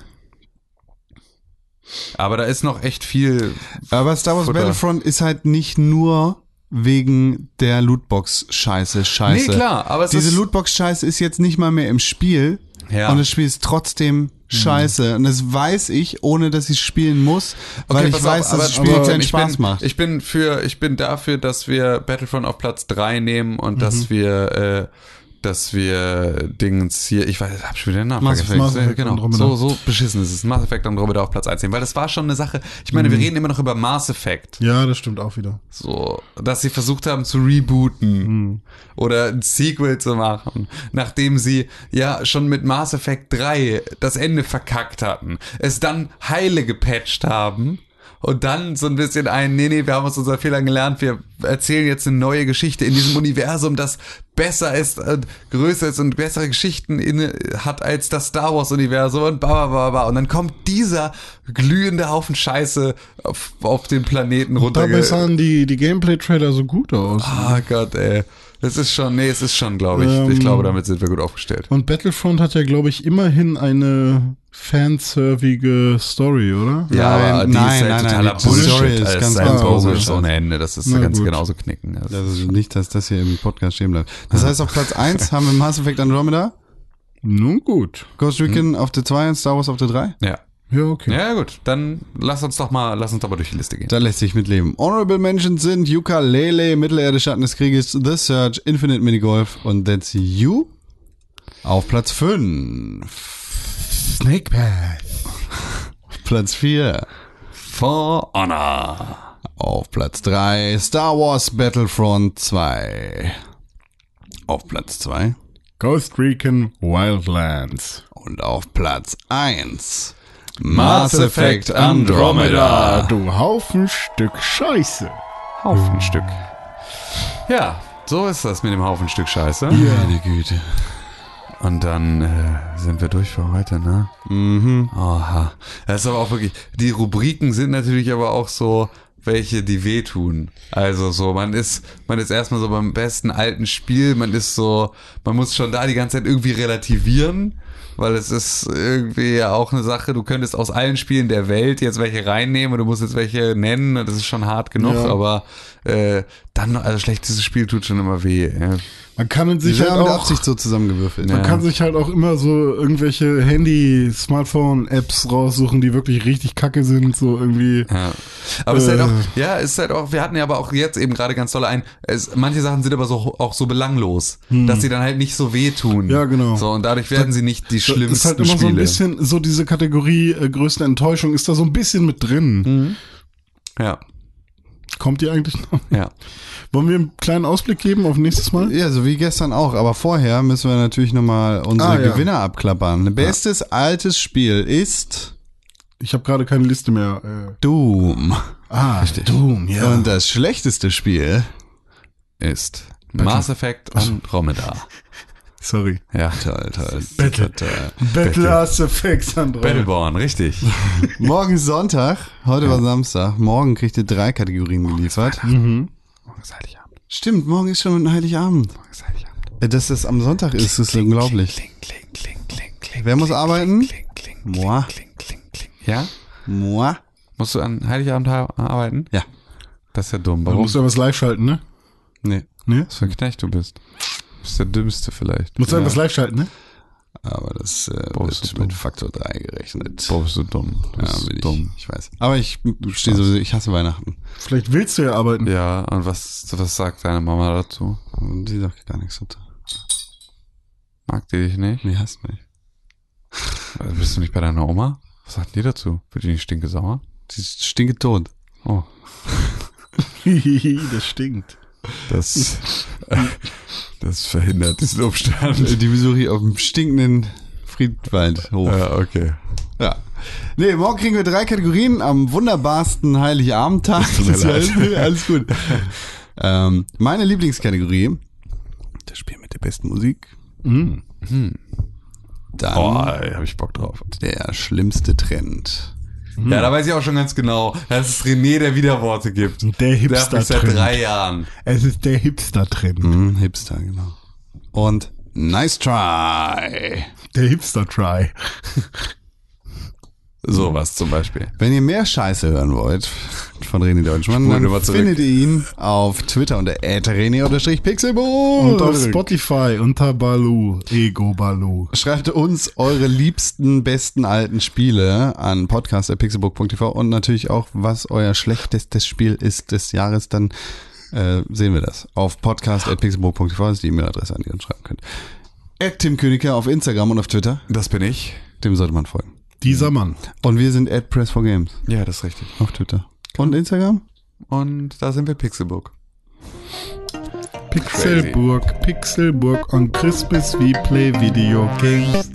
Speaker 3: Aber da ist noch echt viel.
Speaker 1: Aber Star Wars
Speaker 3: Futter.
Speaker 1: Battlefront ist halt nicht nur wegen der Lootbox-Scheiße scheiße.
Speaker 3: Nee, klar, aber es
Speaker 1: Diese
Speaker 3: ist-
Speaker 1: Lootbox-Scheiße ist jetzt nicht mal mehr im Spiel.
Speaker 3: Ja.
Speaker 1: Und das Spiel ist trotzdem scheiße. Und das weiß ich, ohne dass ich spielen muss, weil ich
Speaker 3: pass
Speaker 1: weiß,
Speaker 3: auf,
Speaker 1: dass
Speaker 3: aber-
Speaker 1: das Spiel keinen
Speaker 3: ich
Speaker 1: Spaß
Speaker 3: bin,
Speaker 1: macht.
Speaker 3: Ich bin für, ich bin dafür, dass wir Battlefront auf Platz 3 nehmen und dass wir, äh, dass wir Dings hier, ich weiß, hab schon wieder den Namen
Speaker 1: Mass
Speaker 3: vergessen.
Speaker 2: Effect. Mass Effect
Speaker 3: genau,
Speaker 2: Andromeda.
Speaker 3: so, so beschissen ist es. Mass Effect Andromeda auf Platz 1 nehmen, weil das war schon eine Sache. Ich meine, wir reden immer noch über Mass Effect.
Speaker 2: Ja, das stimmt auch wieder.
Speaker 3: So, dass sie versucht haben zu rebooten oder ein Sequel zu machen, nachdem sie ja schon mit Mass Effect 3 das Ende verkackt hatten, es dann heile gepatcht haben und dann so ein bisschen ein, nee, nee, wir haben aus unseren Fehlern gelernt, wir erzählen jetzt eine neue Geschichte in diesem Universum, das besser ist und größer ist und bessere Geschichten in, hat als das Star Wars Universum und bla bla bla bla. Und dann kommt dieser glühende Haufen Scheiße auf, auf den Planeten runter.
Speaker 2: Dabei sahen die, die Gameplay-Trailer so gut aus.
Speaker 3: Ah Gott, ey. Es ist schon, nee, es ist schon, glaube ich.
Speaker 2: Ähm,
Speaker 3: ich glaube, damit sind wir gut aufgestellt.
Speaker 2: Und Battlefront hat ja, glaube ich, immerhin eine fanservige Story, oder?
Speaker 3: Ja,
Speaker 1: Nein,
Speaker 3: aber die
Speaker 1: nein,
Speaker 3: ist halt
Speaker 1: nein, nein,
Speaker 3: totaler
Speaker 1: die
Speaker 3: Bullshit.
Speaker 1: Story ist
Speaker 3: Das
Speaker 1: ganz
Speaker 2: Bullshit.
Speaker 3: ohne Ende. Das ist
Speaker 2: Na
Speaker 3: ganz
Speaker 2: gut.
Speaker 3: genauso knicken. Das
Speaker 1: Das ist nicht, dass das hier im Podcast stehen bleibt. Das heißt, auf Platz 1 haben wir Mass Effect Andromeda,
Speaker 2: Nun gut.
Speaker 1: Ghost Recon auf der 2 und Star Wars auf der 3.
Speaker 3: ja.
Speaker 2: Ja, okay.
Speaker 3: Ja, gut. Dann lass uns doch mal, lass uns doch mal durch die Liste gehen.
Speaker 1: Da lässt sich mitleben. Honorable Mentions sind Yooka-Laylee, Mittelerde Schatten des Krieges, The Search, Infinite Minigolf und That's You. Auf Platz 5.
Speaker 2: Snake Path.
Speaker 1: Platz 4.
Speaker 3: For Honor.
Speaker 1: Auf Platz 3 Star Wars Battlefront 2. Auf Platz 2.
Speaker 2: Ghost Recon Wildlands.
Speaker 1: Und auf Platz 1 Mass Effect Andromeda.
Speaker 2: Du Haufen Stück Scheiße.
Speaker 3: Haufenstück. Ja, so ist das mit dem Haufenstück Scheiße.
Speaker 1: Meine Güte.
Speaker 3: Und dann äh, sind wir durch für heute, ne?
Speaker 1: Mhm.
Speaker 3: Oha. Das ist aber auch wirklich, die Rubriken sind natürlich aber auch so welche, die wehtun. Also so, man ist, man ist erstmal so beim besten alten Spiel, man ist so, man muss schon da die ganze Zeit irgendwie relativieren, weil es ist irgendwie ja auch eine Sache, du könntest aus allen Spielen der Welt jetzt welche reinnehmen und du musst jetzt welche nennen das ist schon hart genug,
Speaker 2: Ja.
Speaker 3: aber äh, dann, also schlechtes Spiel tut schon immer weh. Ja.
Speaker 2: Man kann sich halt
Speaker 1: mit
Speaker 2: auch,
Speaker 1: Absicht so zusammengewürfelt.
Speaker 2: man
Speaker 3: Ja.
Speaker 2: kann sich halt auch immer so irgendwelche Handy-Smartphone-Apps raussuchen, die wirklich richtig kacke sind, so irgendwie.
Speaker 3: Ja. Aber es ist halt
Speaker 2: Äh.
Speaker 3: auch, ja, es ist halt auch, wir hatten ja aber auch jetzt eben gerade ganz toll ein, es, manche Sachen sind aber so, auch so belanglos, dass sie dann halt nicht so wehtun.
Speaker 2: Hm. Ja, genau.
Speaker 3: So, und dadurch werden sie nicht die
Speaker 2: Das
Speaker 3: schlimmsten
Speaker 2: ist halt immer so
Speaker 3: Spiele.
Speaker 2: ein bisschen, so diese Kategorie äh, größte Enttäuschung ist da so ein bisschen mit drin.
Speaker 3: ja,
Speaker 2: Kommt die eigentlich noch?
Speaker 3: ja.
Speaker 2: Wollen wir einen kleinen Ausblick geben auf nächstes Mal?
Speaker 1: Ja, so wie gestern auch. Aber vorher müssen wir natürlich nochmal unsere
Speaker 2: Ah, ja.
Speaker 1: Gewinner abklappern. Bestes altes Spiel ist
Speaker 2: Ich habe gerade keine Liste mehr. Äh.
Speaker 1: Doom.
Speaker 2: Ah, Doom, ja.
Speaker 1: Und das schlechteste Spiel,
Speaker 3: Ist Mass Effect Andromeda.
Speaker 2: Sorry.
Speaker 3: Ja.
Speaker 1: toll, toll.
Speaker 2: Battle.
Speaker 1: toll.
Speaker 2: Battlers Effects Android.
Speaker 3: Battleborn, richtig.
Speaker 1: Morgen Sonntag, heute war Samstag. Morgen kriegt ihr drei Kategorien geliefert.
Speaker 3: Morgen ist Heiligabend.
Speaker 1: Stimmt, morgen ist schon Heiligabend.
Speaker 3: Morgen ist Heiligabend.
Speaker 1: Äh, Dass das am Sonntag ist, ist unglaublich.
Speaker 3: Kling, kling, kling, kling, kling.
Speaker 1: Wer muss arbeiten?
Speaker 3: Kling, kling,
Speaker 1: Moi.
Speaker 3: kling, kling, kling. Ja?
Speaker 1: Moi.
Speaker 3: Musst du an Heiligabend arbeiten?
Speaker 1: Ja.
Speaker 3: Das ist ja dumm. Warum?
Speaker 2: musst du ja was live schalten, ne?
Speaker 1: Nee.
Speaker 2: Ne?
Speaker 3: Was für ein Knecht du bist. Du bist der Dümmste vielleicht.
Speaker 2: Musst du ja.
Speaker 3: ja.
Speaker 2: was live schalten, ne?
Speaker 1: Aber das äh, wird mit. Faktor 3 gerechnet.
Speaker 3: Boah, bist du dumm. Du
Speaker 1: ja, bin ich.
Speaker 3: dumm.
Speaker 1: Ich weiß. Aber ich stehe sowieso, ich hasse Weihnachten.
Speaker 2: Vielleicht willst du ja arbeiten.
Speaker 3: Ja, und was, was sagt deine Mama dazu?
Speaker 1: Die sagt gar nichts dazu.
Speaker 3: Mag die dich nicht?
Speaker 1: Die hasst mich.
Speaker 3: Also bist du nicht bei deiner Oma? Was sagt die dazu? Wird die nicht stinke sauer?
Speaker 1: Die ist stinke tot.
Speaker 3: Oh.
Speaker 2: das stinkt.
Speaker 3: Das, das verhindert diesen Umstand.
Speaker 1: Die besuche ich auf dem stinkenden Friedwaldhof.
Speaker 3: Ja, okay.
Speaker 1: Ja. Nee, morgen kriegen wir drei Kategorien am wunderbarsten Heiligabendtag. Alles gut. ähm, meine Lieblingskategorie, das Spiel mit der besten Musik.
Speaker 2: Mhm.
Speaker 1: Dann
Speaker 3: Boah, ey, hab ich Bock drauf.
Speaker 1: der schlimmste Trend.
Speaker 3: Ja, da weiß ich auch schon ganz genau, dass es René, der Widerworte gibt.
Speaker 2: Der
Speaker 3: Der hat mich seit drei Jahren.
Speaker 2: Es ist der Hipster-Trend.
Speaker 1: Hm, Hipster, genau. Und Nice Try.
Speaker 2: Der Hipster-Try.
Speaker 3: Sowas zum Beispiel.
Speaker 1: Wenn ihr mehr Scheiße hören wollt von René Deutschmann, dann findet ihr ihn auf Twitter unter rené-pixelburg.
Speaker 2: Und auf Spotify unter Balu. Ego Balu.
Speaker 1: Schreibt uns eure liebsten, besten alten Spiele an podcast.pixelburg.tv und natürlich auch, was euer schlechtestes Spiel ist des Jahres, dann äh, sehen wir das. Auf podcast.pixelburg.tv ist die E-Mail-Adresse, an die ihr uns schreiben könnt. At Tim Königke auf Instagram und auf Twitter.
Speaker 3: Das bin ich.
Speaker 1: Dem sollte man folgen.
Speaker 2: Dieser Mann.
Speaker 1: Und wir sind at Press4Games
Speaker 3: Ja, das ist richtig.
Speaker 1: auf Twitter. Und Instagram?
Speaker 3: Und da sind wir Pixelbook.
Speaker 2: Pixelburg, Pixelburg on Christmas we play video games.